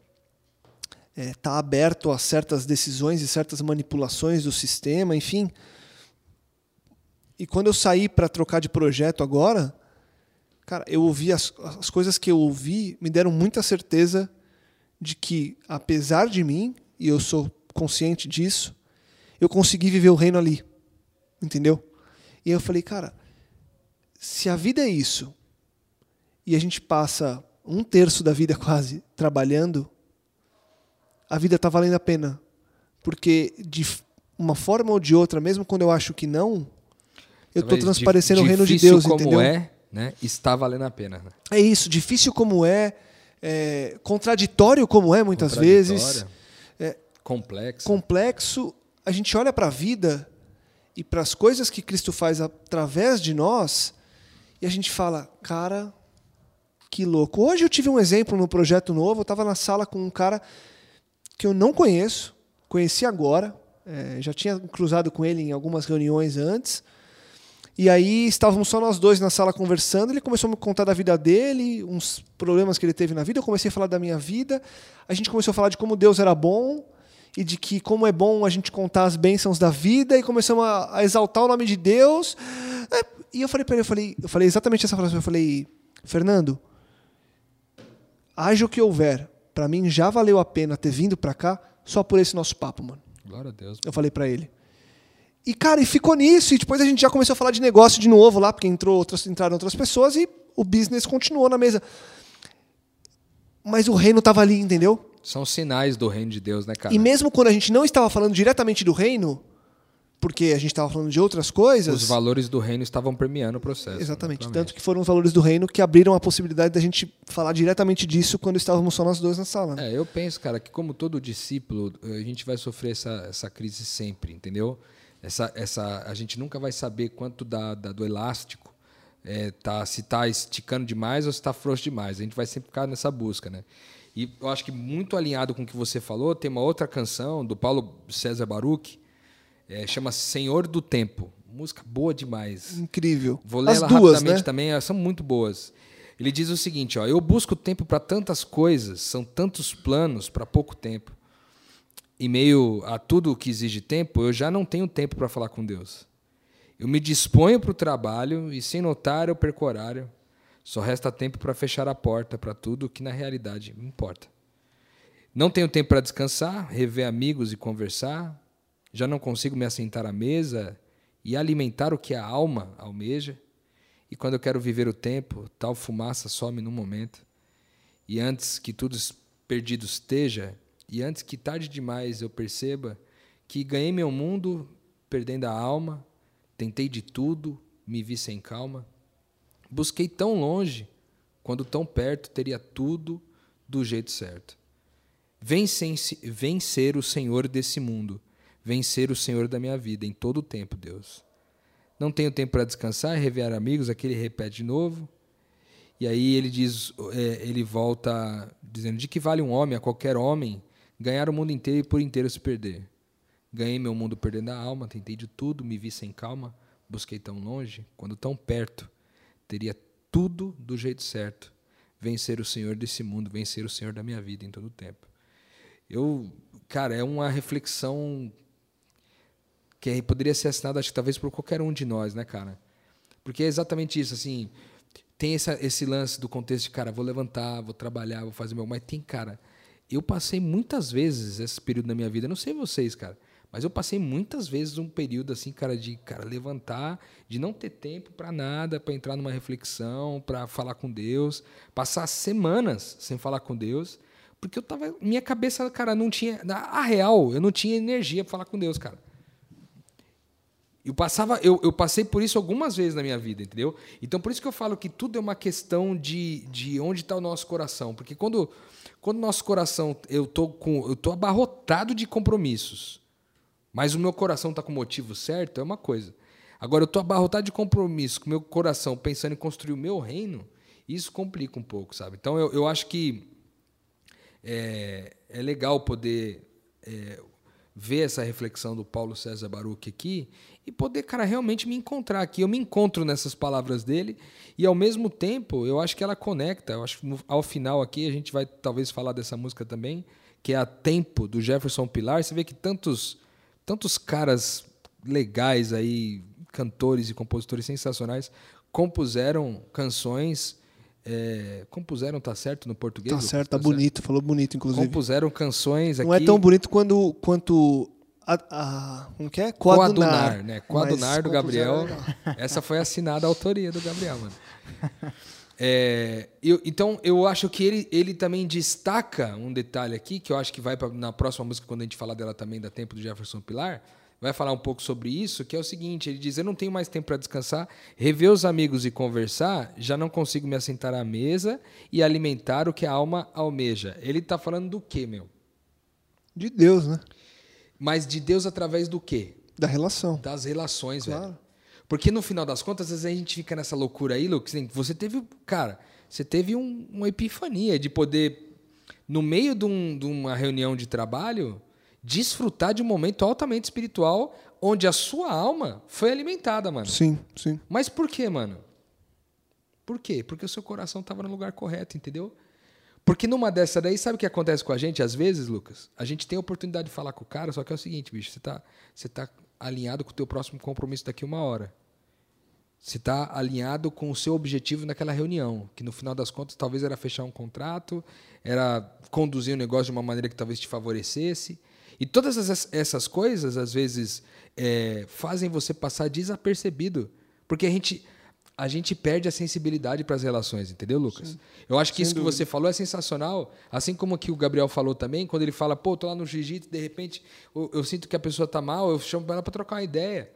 é, tá aberto a certas decisões e certas manipulações do sistema, enfim. E quando eu saí para trocar de projeto agora, cara, eu ouvi as, as coisas que eu ouvi me deram muita certeza de que, apesar de mim, e eu sou consciente disso, eu consegui viver o reino ali. Entendeu? E aí eu falei, cara, se a vida é isso, e a gente passa um terço da vida *laughs* quase trabalhando, a vida está valendo a pena. Porque de uma forma ou de outra, mesmo quando eu acho que não, eu estou transparecendo o reino de Deus, como entendeu? é, né? Está valendo a pena. Né? É isso, difícil como é, é, contraditório como é muitas vezes, é, complexo. complexo, a gente olha para a vida e para as coisas que Cristo faz através de nós e a gente fala, cara, que louco. Hoje eu tive um exemplo no projeto novo, eu estava na sala com um cara que eu não conheço, conheci agora, é, já tinha cruzado com ele em algumas reuniões antes. E aí estávamos só nós dois na sala conversando. Ele começou a me contar da vida dele, uns problemas que ele teve na vida. Eu comecei a falar da minha vida. A gente começou a falar de como Deus era bom e de que como é bom a gente contar as bênçãos da vida. E começamos a, a exaltar o nome de Deus. É, E eu falei para ele, eu falei, eu falei exatamente essa frase. Eu falei, Fernando, haja o que houver, para mim já valeu a pena ter vindo para cá só por esse nosso papo, mano. Glória a Deus. Eu falei pra ele. E, cara, e ficou nisso. E depois a gente já começou a falar de negócio de novo lá, porque entrou outras, entraram outras pessoas e o business continuou na mesa. Mas o reino estava ali, entendeu? São sinais do reino de Deus, né, cara? E mesmo quando a gente não estava falando diretamente do reino, porque a gente estava falando de outras coisas. Os valores do reino estavam permeando o processo. Exatamente. naturalmente. Tanto que foram os valores do reino que abriram a possibilidade da gente falar diretamente disso quando estávamos só nós dois na sala. né? É, eu penso, cara, que como todo discípulo, a gente vai sofrer essa, essa crise sempre, entendeu? Essa, essa, a gente nunca vai saber quanto da, da- do elástico é, tá, se está esticando demais ou se está frouxo demais. A gente vai sempre ficar nessa busca, né? E eu acho que muito alinhado com o que você falou, tem uma outra canção do Paulo César Baruch, é, chama Senhor do Tempo. Música boa demais. Incrível. Vou ler As ela duas, rapidamente né? também, elas são muito boas. Ele diz o seguinte, ó, eu busco tempo para tantas coisas, são tantos planos para pouco tempo. Em meio a tudo o que exige tempo, eu já não tenho tempo para falar com Deus. Eu me disponho para o trabalho e sem notar eu perco horário. Só resta tempo para fechar a porta para tudo que na realidade importa. Não tenho tempo para descansar, rever amigos e conversar. Já não consigo me assentar à mesa e alimentar o que a alma almeja. E quando eu quero viver o tempo, tal fumaça some num momento. E antes que tudo perdido esteja, e antes que tarde demais eu perceba que ganhei meu mundo perdendo a alma, tentei de tudo, me vi sem calma. Busquei tão longe, quando tão perto teria tudo do jeito certo. Vem, o Senhor desse mundo, vem ser o Senhor da minha vida em todo o tempo, Deus. Não tenho tempo para descansar rever amigos, aqui ele repete de novo. E aí ele diz, é, ele volta dizendo: de que vale um homem a qualquer homem ganhar o mundo inteiro e por inteiro se perder? Ganhei meu mundo perdendo a alma, tentei de tudo, me vi sem calma, busquei tão longe, quando tão perto, teria tudo do jeito certo. Vencer o Senhor desse mundo, vencer o Senhor da minha vida em todo o tempo. Eu cara, é uma reflexão que poderia ser assinada, acho que talvez por qualquer um de nós, né, cara? Porque é exatamente isso, assim, tem essa, esse lance do contexto de, cara, vou levantar, vou trabalhar, vou fazer meu. Mas tem, cara, eu passei muitas vezes esse período na minha vida, não sei vocês, cara, mas eu passei muitas vezes um período assim, cara, de cara levantar, de não ter tempo para nada, para entrar numa reflexão, para falar com Deus, passar semanas sem falar com Deus, porque eu tava, minha cabeça, cara, não tinha, a real, eu não tinha energia para falar com Deus, cara. Eu passava, eu, eu passei por isso algumas vezes na minha vida, entendeu? Então por isso que eu falo que tudo é uma questão de, de onde está o nosso coração, porque quando quando nosso coração eu tô com eu tô abarrotado de compromissos, mas o meu coração está com o motivo certo, é uma coisa. Agora eu estou abarrotado de compromisso com o meu coração pensando em construir o meu reino, isso complica um pouco, sabe? Então eu, eu acho que é, é legal poder é, ver essa reflexão do Paulo César Baruch aqui e poder, cara, realmente me encontrar aqui. Eu me encontro nessas palavras dele e ao mesmo tempo eu acho que ela conecta. Eu acho que ao final aqui a gente vai talvez falar dessa música também, que é a Tempo do Jefferson Pilar. Você vê que tantos tantos caras legais aí, cantores e compositores sensacionais compuseram canções é, compuseram, tá certo no português? Tá certo, tá, tá bonito, certo? falou bonito, inclusive. Compuseram canções Não aqui. é tão bonito quando, quanto a, a, como que é? Coadunar. Coadunar, né? Coadunar do Gabriel. Essa foi assinada a autoria do Gabriel, mano. *laughs* É, eu, então, eu acho que ele, ele também destaca um detalhe aqui, que eu acho que vai pra, na próxima música, quando a gente falar dela também, da Tempo do Jefferson Pilar, vai falar um pouco sobre isso, que é o seguinte, ele diz, eu não tenho mais tempo para descansar, rever os amigos e conversar, já não consigo me assentar à mesa e alimentar o que a alma almeja. Ele está falando do quê, meu? De Deus, né? Mas de Deus através do quê? Da relação. Das relações, claro. velho. Porque no final das contas, às vezes a gente fica nessa loucura aí, Lucas. Você teve, cara, você teve um, uma epifania de poder, no meio de, um, de uma reunião de trabalho, desfrutar de um momento altamente espiritual onde a sua alma foi alimentada, mano. Sim, sim. Mas por quê, mano? Por quê? Porque o seu coração estava no lugar correto, entendeu? Porque numa dessa daí, sabe o que acontece com a gente às vezes, Lucas? A gente tem a oportunidade de falar com o cara, só que é o seguinte, bicho, você está você tá alinhado com o teu próximo compromisso daqui uma hora. Você está alinhado com o seu objetivo naquela reunião, que no final das contas talvez era fechar um contrato, era conduzir o um negócio de uma maneira que talvez te favorecesse. E todas essas, essas coisas, às vezes, é, fazem você passar desapercebido. Porque a gente, a gente perde a sensibilidade para as relações, entendeu, Lucas? Sim. Eu acho que Sem isso dúvida. que você falou é sensacional. Assim como que o Gabriel falou também, quando ele fala, pô, tô lá no jiu-jitsu, de repente eu, eu, sinto que a pessoa tá mal, eu chamo ela para trocar uma ideia.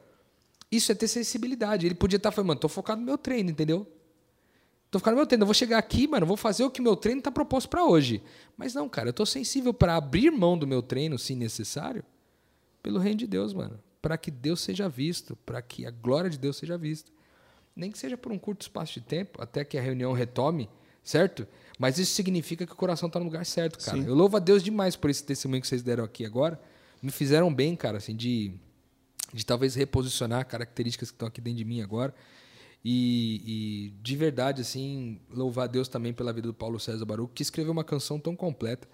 Isso é ter sensibilidade. Ele podia estar falando, mano, tô focado no meu treino, entendeu? Tô focado no meu treino. Eu vou chegar aqui, mano, vou fazer o que meu treino tá proposto para hoje. Mas não, cara, eu tô sensível para abrir mão do meu treino, se necessário, pelo reino de Deus, mano. Para que Deus seja visto, para que a glória de Deus seja vista. Nem que seja por um curto espaço de tempo, até que a reunião retome, certo? Mas isso significa que o coração está no lugar certo, cara. Sim. Eu louvo a Deus demais por esse testemunho que vocês deram aqui agora. Me fizeram bem, cara, assim, de de talvez reposicionar características que estão aqui dentro de mim agora. E, e, de verdade, assim, louvar a Deus também pela vida do Paulo César Baruch, que escreveu uma canção tão completa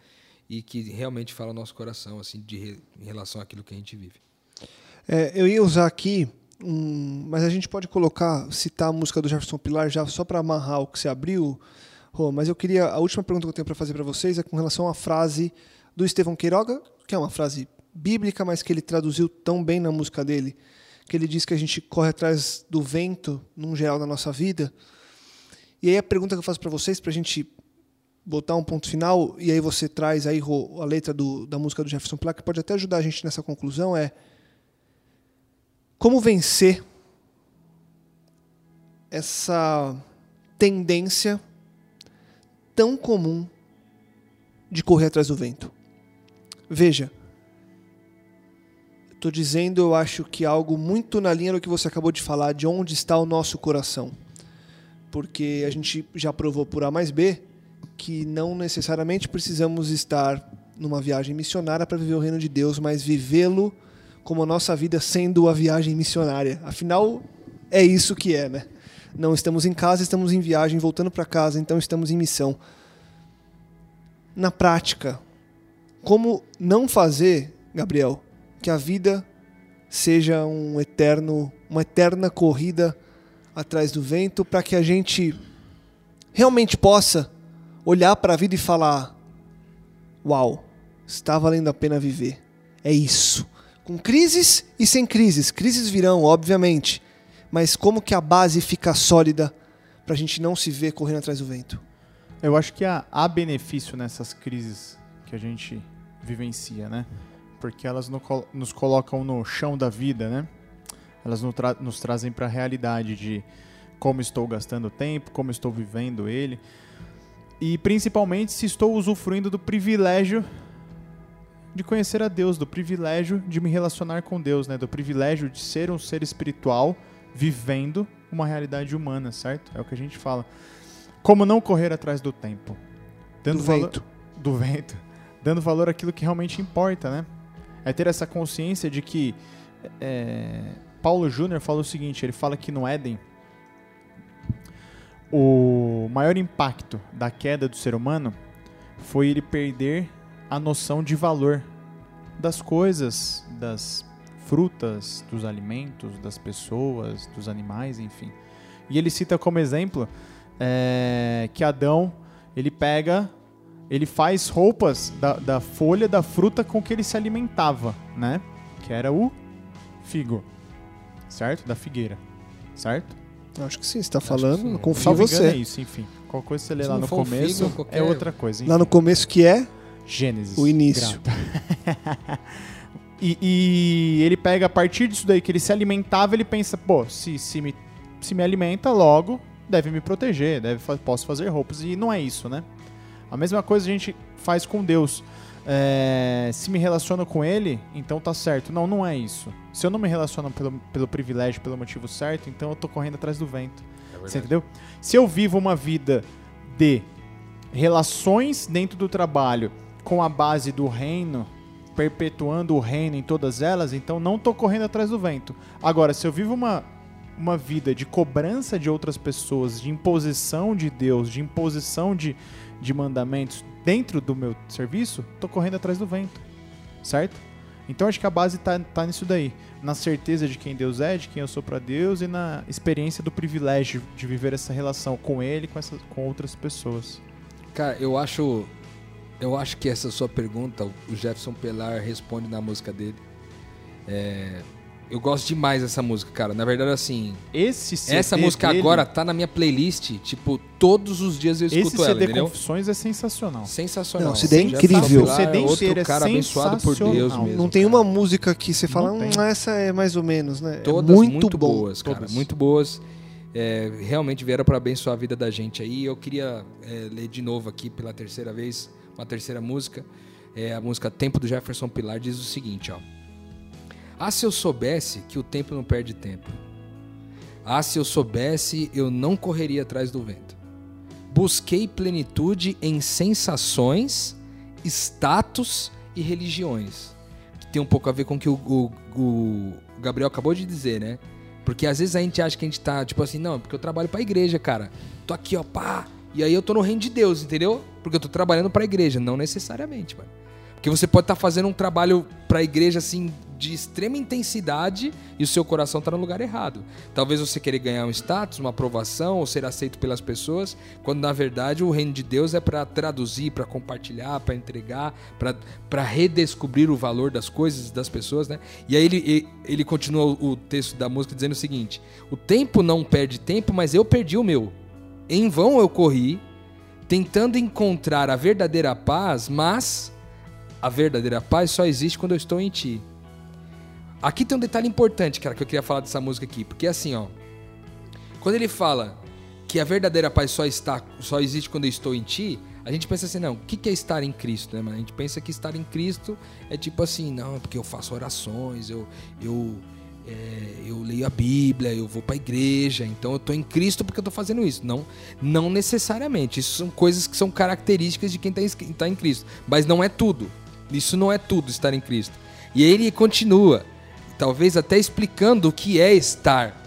e que realmente fala o nosso coração, assim, de, em relação àquilo que a gente vive. É, eu ia usar aqui, mas a gente pode colocar, citar a música do Jefferson Pilar já só para amarrar o que você abriu, Rô, mas eu queria, a última pergunta que eu tenho para fazer para vocês é com relação à frase do Estevão Queiroga, que é uma frase bíblica, mas que ele traduziu tão bem na música dele, que ele diz que a gente corre atrás do vento, num geral, na nossa vida. E aí a pergunta que eu faço para vocês, para a gente botar um ponto final, e aí você traz aí a letra do, da música do Jefferson Pilar, que pode até ajudar a gente nessa conclusão, é como vencer essa tendência tão comum de correr atrás do vento. Veja, Estou dizendo, eu acho que algo muito na linha do que você acabou de falar, de onde está o nosso coração. Porque a gente já provou por A mais B que não necessariamente precisamos estar numa viagem missionária para viver o reino de Deus, mas vivê-lo como a nossa vida sendo a viagem missionária. Afinal, é isso que é, né? Não estamos em casa, estamos em viagem, voltando para casa, então estamos em missão. Na prática, como não fazer, Gabriel, que a vida seja um eterno, uma eterna corrida atrás do vento para que a gente realmente possa olhar para a vida e falar: Uau, está valendo a pena viver. É isso. Com crises e sem crises. Crises virão, obviamente. Mas como que a base fica sólida para a gente não se ver correndo atrás do vento? Eu acho que há, há benefício nessas crises que a gente vivencia, né? Porque elas no, nos colocam no chão da vida, né? Elas nos, tra nos trazem para a realidade de como estou gastando tempo, como estou vivendo ele. E principalmente se estou usufruindo do privilégio de conhecer a Deus, do privilégio de me relacionar com Deus, né? Do privilégio de ser um ser espiritual vivendo uma realidade humana, certo? É o que a gente fala. Como não correr atrás do tempo? Dando do valor, vento. Do vento. Dando valor àquilo que realmente importa, né? É ter essa consciência de que é, Paulo Júnior fala o seguinte, ele fala que no Éden o maior impacto da queda do ser humano foi ele perder a noção de valor das coisas, das frutas, dos alimentos, das pessoas, dos animais, enfim. E ele cita como exemplo é, que Adão ele pega, ele faz roupas da, da folha da fruta com que ele se alimentava, né? Que era o figo, certo? Da figueira, certo? Acho que sim, você está falando, confio em você. É isso, enfim. Qual coisa você lê lá no começo figo, qualquer... é outra coisa. Enfim. Lá no começo que é? Gênesis. O início. *laughs* e, e, ele pega a partir disso daí que ele se alimentava, ele pensa, pô, se, se, me, se me alimenta, logo deve me proteger, deve, posso fazer roupas. E não é isso, né? A mesma coisa a gente faz com Deus. É, se me relaciono com ele, então tá certo. Não, não é isso. Se eu não me relaciono pelo, pelo privilégio, pelo motivo certo, então eu tô correndo atrás do vento. É Você entendeu? Se eu vivo uma vida de relações dentro do trabalho com a base do reino, perpetuando o reino em todas elas, então não tô correndo atrás do vento. Agora, se eu vivo uma, uma vida de cobrança de outras pessoas, de imposição de Deus, de imposição de, de mandamentos dentro do meu serviço, tô correndo atrás do vento. Certo? Então acho que a base tá, tá nisso daí. Na certeza de quem Deus é, de quem eu sou para Deus e na experiência do privilégio de viver essa relação com Ele com, essas, com outras pessoas. Cara, eu acho. Eu acho que essa sua pergunta, o Jefferson Pelar responde na música dele. É, eu gosto demais dessa música, cara. Na verdade, assim. Esse CD Essa música dele, agora tá na minha playlist. Tipo, todos os dias eu escuto esse ela, CD entendeu? Confissões é sensacional. Sensacional. Não, o CD é incrível. O CD é outro é cara abençoado por Deus mesmo. Não tem cara. uma música que você fala, hum, essa é mais ou menos, né? É Todas muito, muito, bom. boas, cara. Todas. Muito boas. É, realmente vieram para abençoar a vida da gente aí. Eu queria é, ler de novo aqui pela terceira vez, uma terceira música. É a música Tempo do Jefferson Pilar diz o seguinte, ó. Ah, se eu soubesse que o tempo não perde tempo. Ah, se eu soubesse, eu não correria atrás do vento. Busquei plenitude em sensações, status e religiões. Que tem um pouco a ver com o que o, o- o Gabriel acabou de dizer, né? Porque às vezes a gente acha que a gente tá, tipo assim, não, é porque eu trabalho pra igreja, cara. Tô aqui, ó, pá. E aí eu tô no reino de Deus, entendeu? Porque eu tô trabalhando pra igreja. Não necessariamente, mano. Porque você pode estar fazendo um trabalho pra igreja, assim, de extrema intensidade e o seu coração tá no lugar errado. Talvez você querer ganhar um status, uma aprovação ou ser aceito pelas pessoas, quando na verdade o reino de Deus é pra traduzir, pra compartilhar, pra entregar, pra redescobrir o valor das coisas das pessoas, né? E aí ele, ele- continua o texto da música dizendo o seguinte: O tempo não perde tempo, mas eu perdi o meu. Em vão eu corri, tentando encontrar a verdadeira paz, mas a verdadeira paz só existe quando eu estou em ti. Aqui tem um detalhe importante, cara, que eu queria falar dessa música aqui, porque assim, ó, quando ele fala que a verdadeira paz só está, só existe quando eu estou em ti, a gente pensa assim, não, o que que é estar em Cristo, né, mano? A gente pensa que estar em Cristo é tipo assim, não, é porque eu faço orações, eu eu é, eu leio a Bíblia, eu vou pra igreja, então eu tô em Cristo porque eu tô fazendo isso. Não, não necessariamente. Isso são coisas que são características de quem tá, em- tá em Cristo. Mas não é tudo. Isso não é tudo estar em Cristo. E aí ele continua, talvez até explicando o que é estar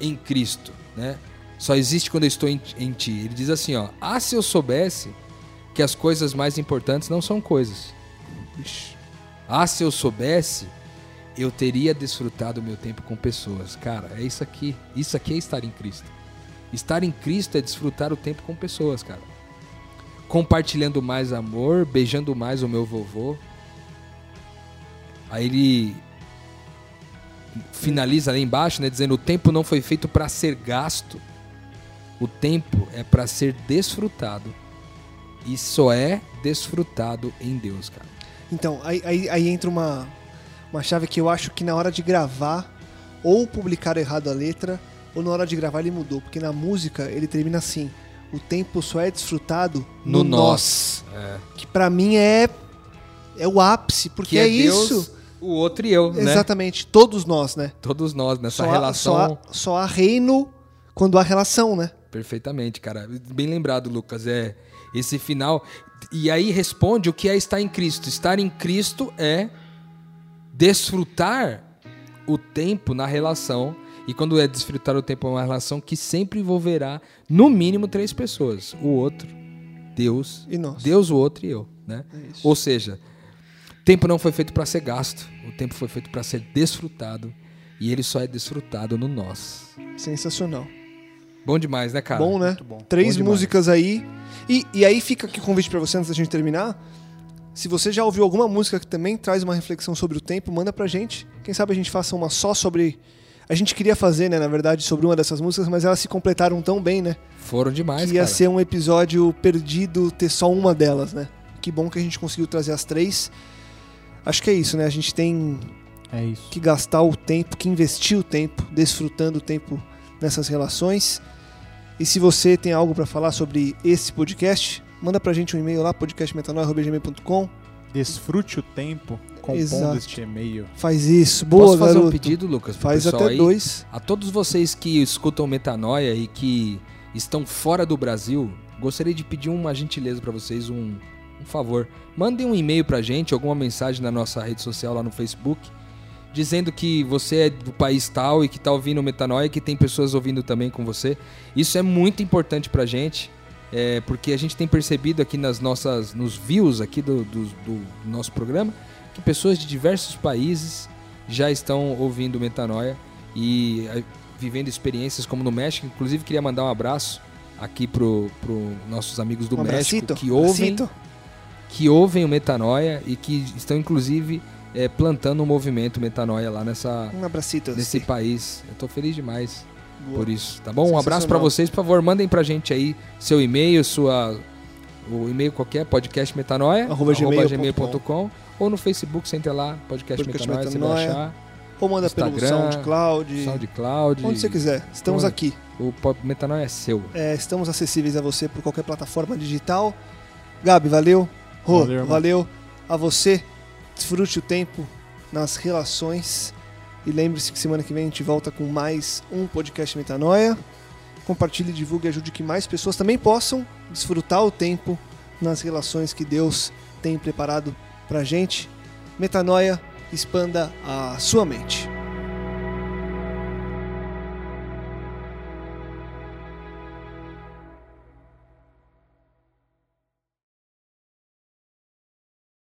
em Cristo, né? Só existe quando eu estou em, em ti. Ele diz assim, ó: "Ah, se eu soubesse que as coisas mais importantes não são coisas. Ah, se eu soubesse, eu teria desfrutado meu tempo com pessoas. Cara, é isso aqui. Isso aqui é estar em Cristo. Estar em Cristo é desfrutar o tempo com pessoas, cara. Compartilhando mais amor, beijando mais o meu vovô. Aí ele finaliza ali embaixo, né, dizendo: "O tempo não foi feito para ser gasto. O tempo é para ser desfrutado. E só é desfrutado em Deus, cara." Então, aí, aí, aí entra uma, uma chave que eu acho que na hora de gravar, ou publicaram errado a letra, ou na hora de gravar ele mudou. Porque na música ele termina assim: o tempo só é desfrutado no, No nós. É. Que pra mim é, é o ápice, porque que é, é, Deus, isso. o outro e eu, né? Exatamente, todos nós, né? Todos nós nessa Só há- relação. só, há, só há reino quando há relação, né? Perfeitamente, cara. Bem lembrado, Lucas. É esse final. E aí responde o que é estar em Cristo. Estar em Cristo é desfrutar o tempo na relação. E quando é desfrutar o tempo numa relação que sempre envolverá no mínimo três pessoas: o outro, Deus, E nós. Deus, o outro e eu, né? É. Ou seja, tempo não foi feito para ser gasto. O tempo foi feito para ser desfrutado. E ele só é desfrutado no nós. Sensacional. Bom demais, né, cara? bom, né? muito bom. Três Bom músicas aí. E, e aí fica aqui o convite pra você antes da gente terminar. Se você já ouviu alguma música que também traz uma reflexão sobre o tempo, manda pra gente. Quem sabe a gente faça uma só sobre. A gente queria fazer, né, na verdade, sobre uma dessas músicas, mas elas se completaram tão bem, né? Foram demais, que ia cara. ser um episódio perdido ter só uma delas, né? Que bom que a gente conseguiu trazer as três. Acho que é isso, né? A gente tem É que gastar o tempo, que investir o tempo, desfrutando o tempo nessas relações. E se você tem algo para falar sobre esse podcast, manda pra gente um e-mail lá, podcastmetanoia.gmail.com. Desfrute o tempo compondo Exato. este e-mail. Faz isso. Boa, Posso fazer garoto. um pedido, Lucas? Faz até aí? dois. A todos vocês que escutam Metanoia e que estão fora do Brasil, gostaria de pedir uma gentileza para vocês, um, um favor. Mandem um e-mail pra gente, alguma mensagem na nossa rede social lá no Facebook, dizendo que você é do país tal e que tá ouvindo Metanoia e que tem pessoas ouvindo também com você. Isso é muito importante pra gente. É, porque a gente tem percebido aqui nas nossas, nos views aqui do, do, do nosso programa que pessoas de diversos países já estão ouvindo Metanoia e eh, vivendo experiências como no México. Inclusive queria mandar um abraço aqui pro, pro nossos amigos do um México que ouvem, abracito. que ouvem o Metanoia e que estão inclusive eh, plantando um movimento Metanoia lá nessa Um abracito. nesse assim. país. Eu tô feliz demais Boa. por isso, tá bom? Um abraço pra Sensacional. vocês, por favor, mandem pra gente aí seu e-mail, sua o e-mail qualquer, podcast metanoia, Arroba gmail.com. ou no Facebook, você entra lá, podcast, Podcast metanoia, você vai Metanoia. achar, Ou manda pelo Instagram, SoundCloud. SoundCloud, Onde você quiser. Estamos Onde- aqui. o metanoia é seu. É, estamos acessíveis a você por qualquer plataforma digital. Gabi, valeu. Rô, Valeu, valeu. A você. Desfrute o tempo nas relações. E lembre-se que semana que vem a gente volta com mais um podcast Metanoia. Compartilhe, divulgue e ajude que mais pessoas também possam desfrutar o tempo nas relações que Deus tem preparado pra gente. Metanoia, expanda a sua mente.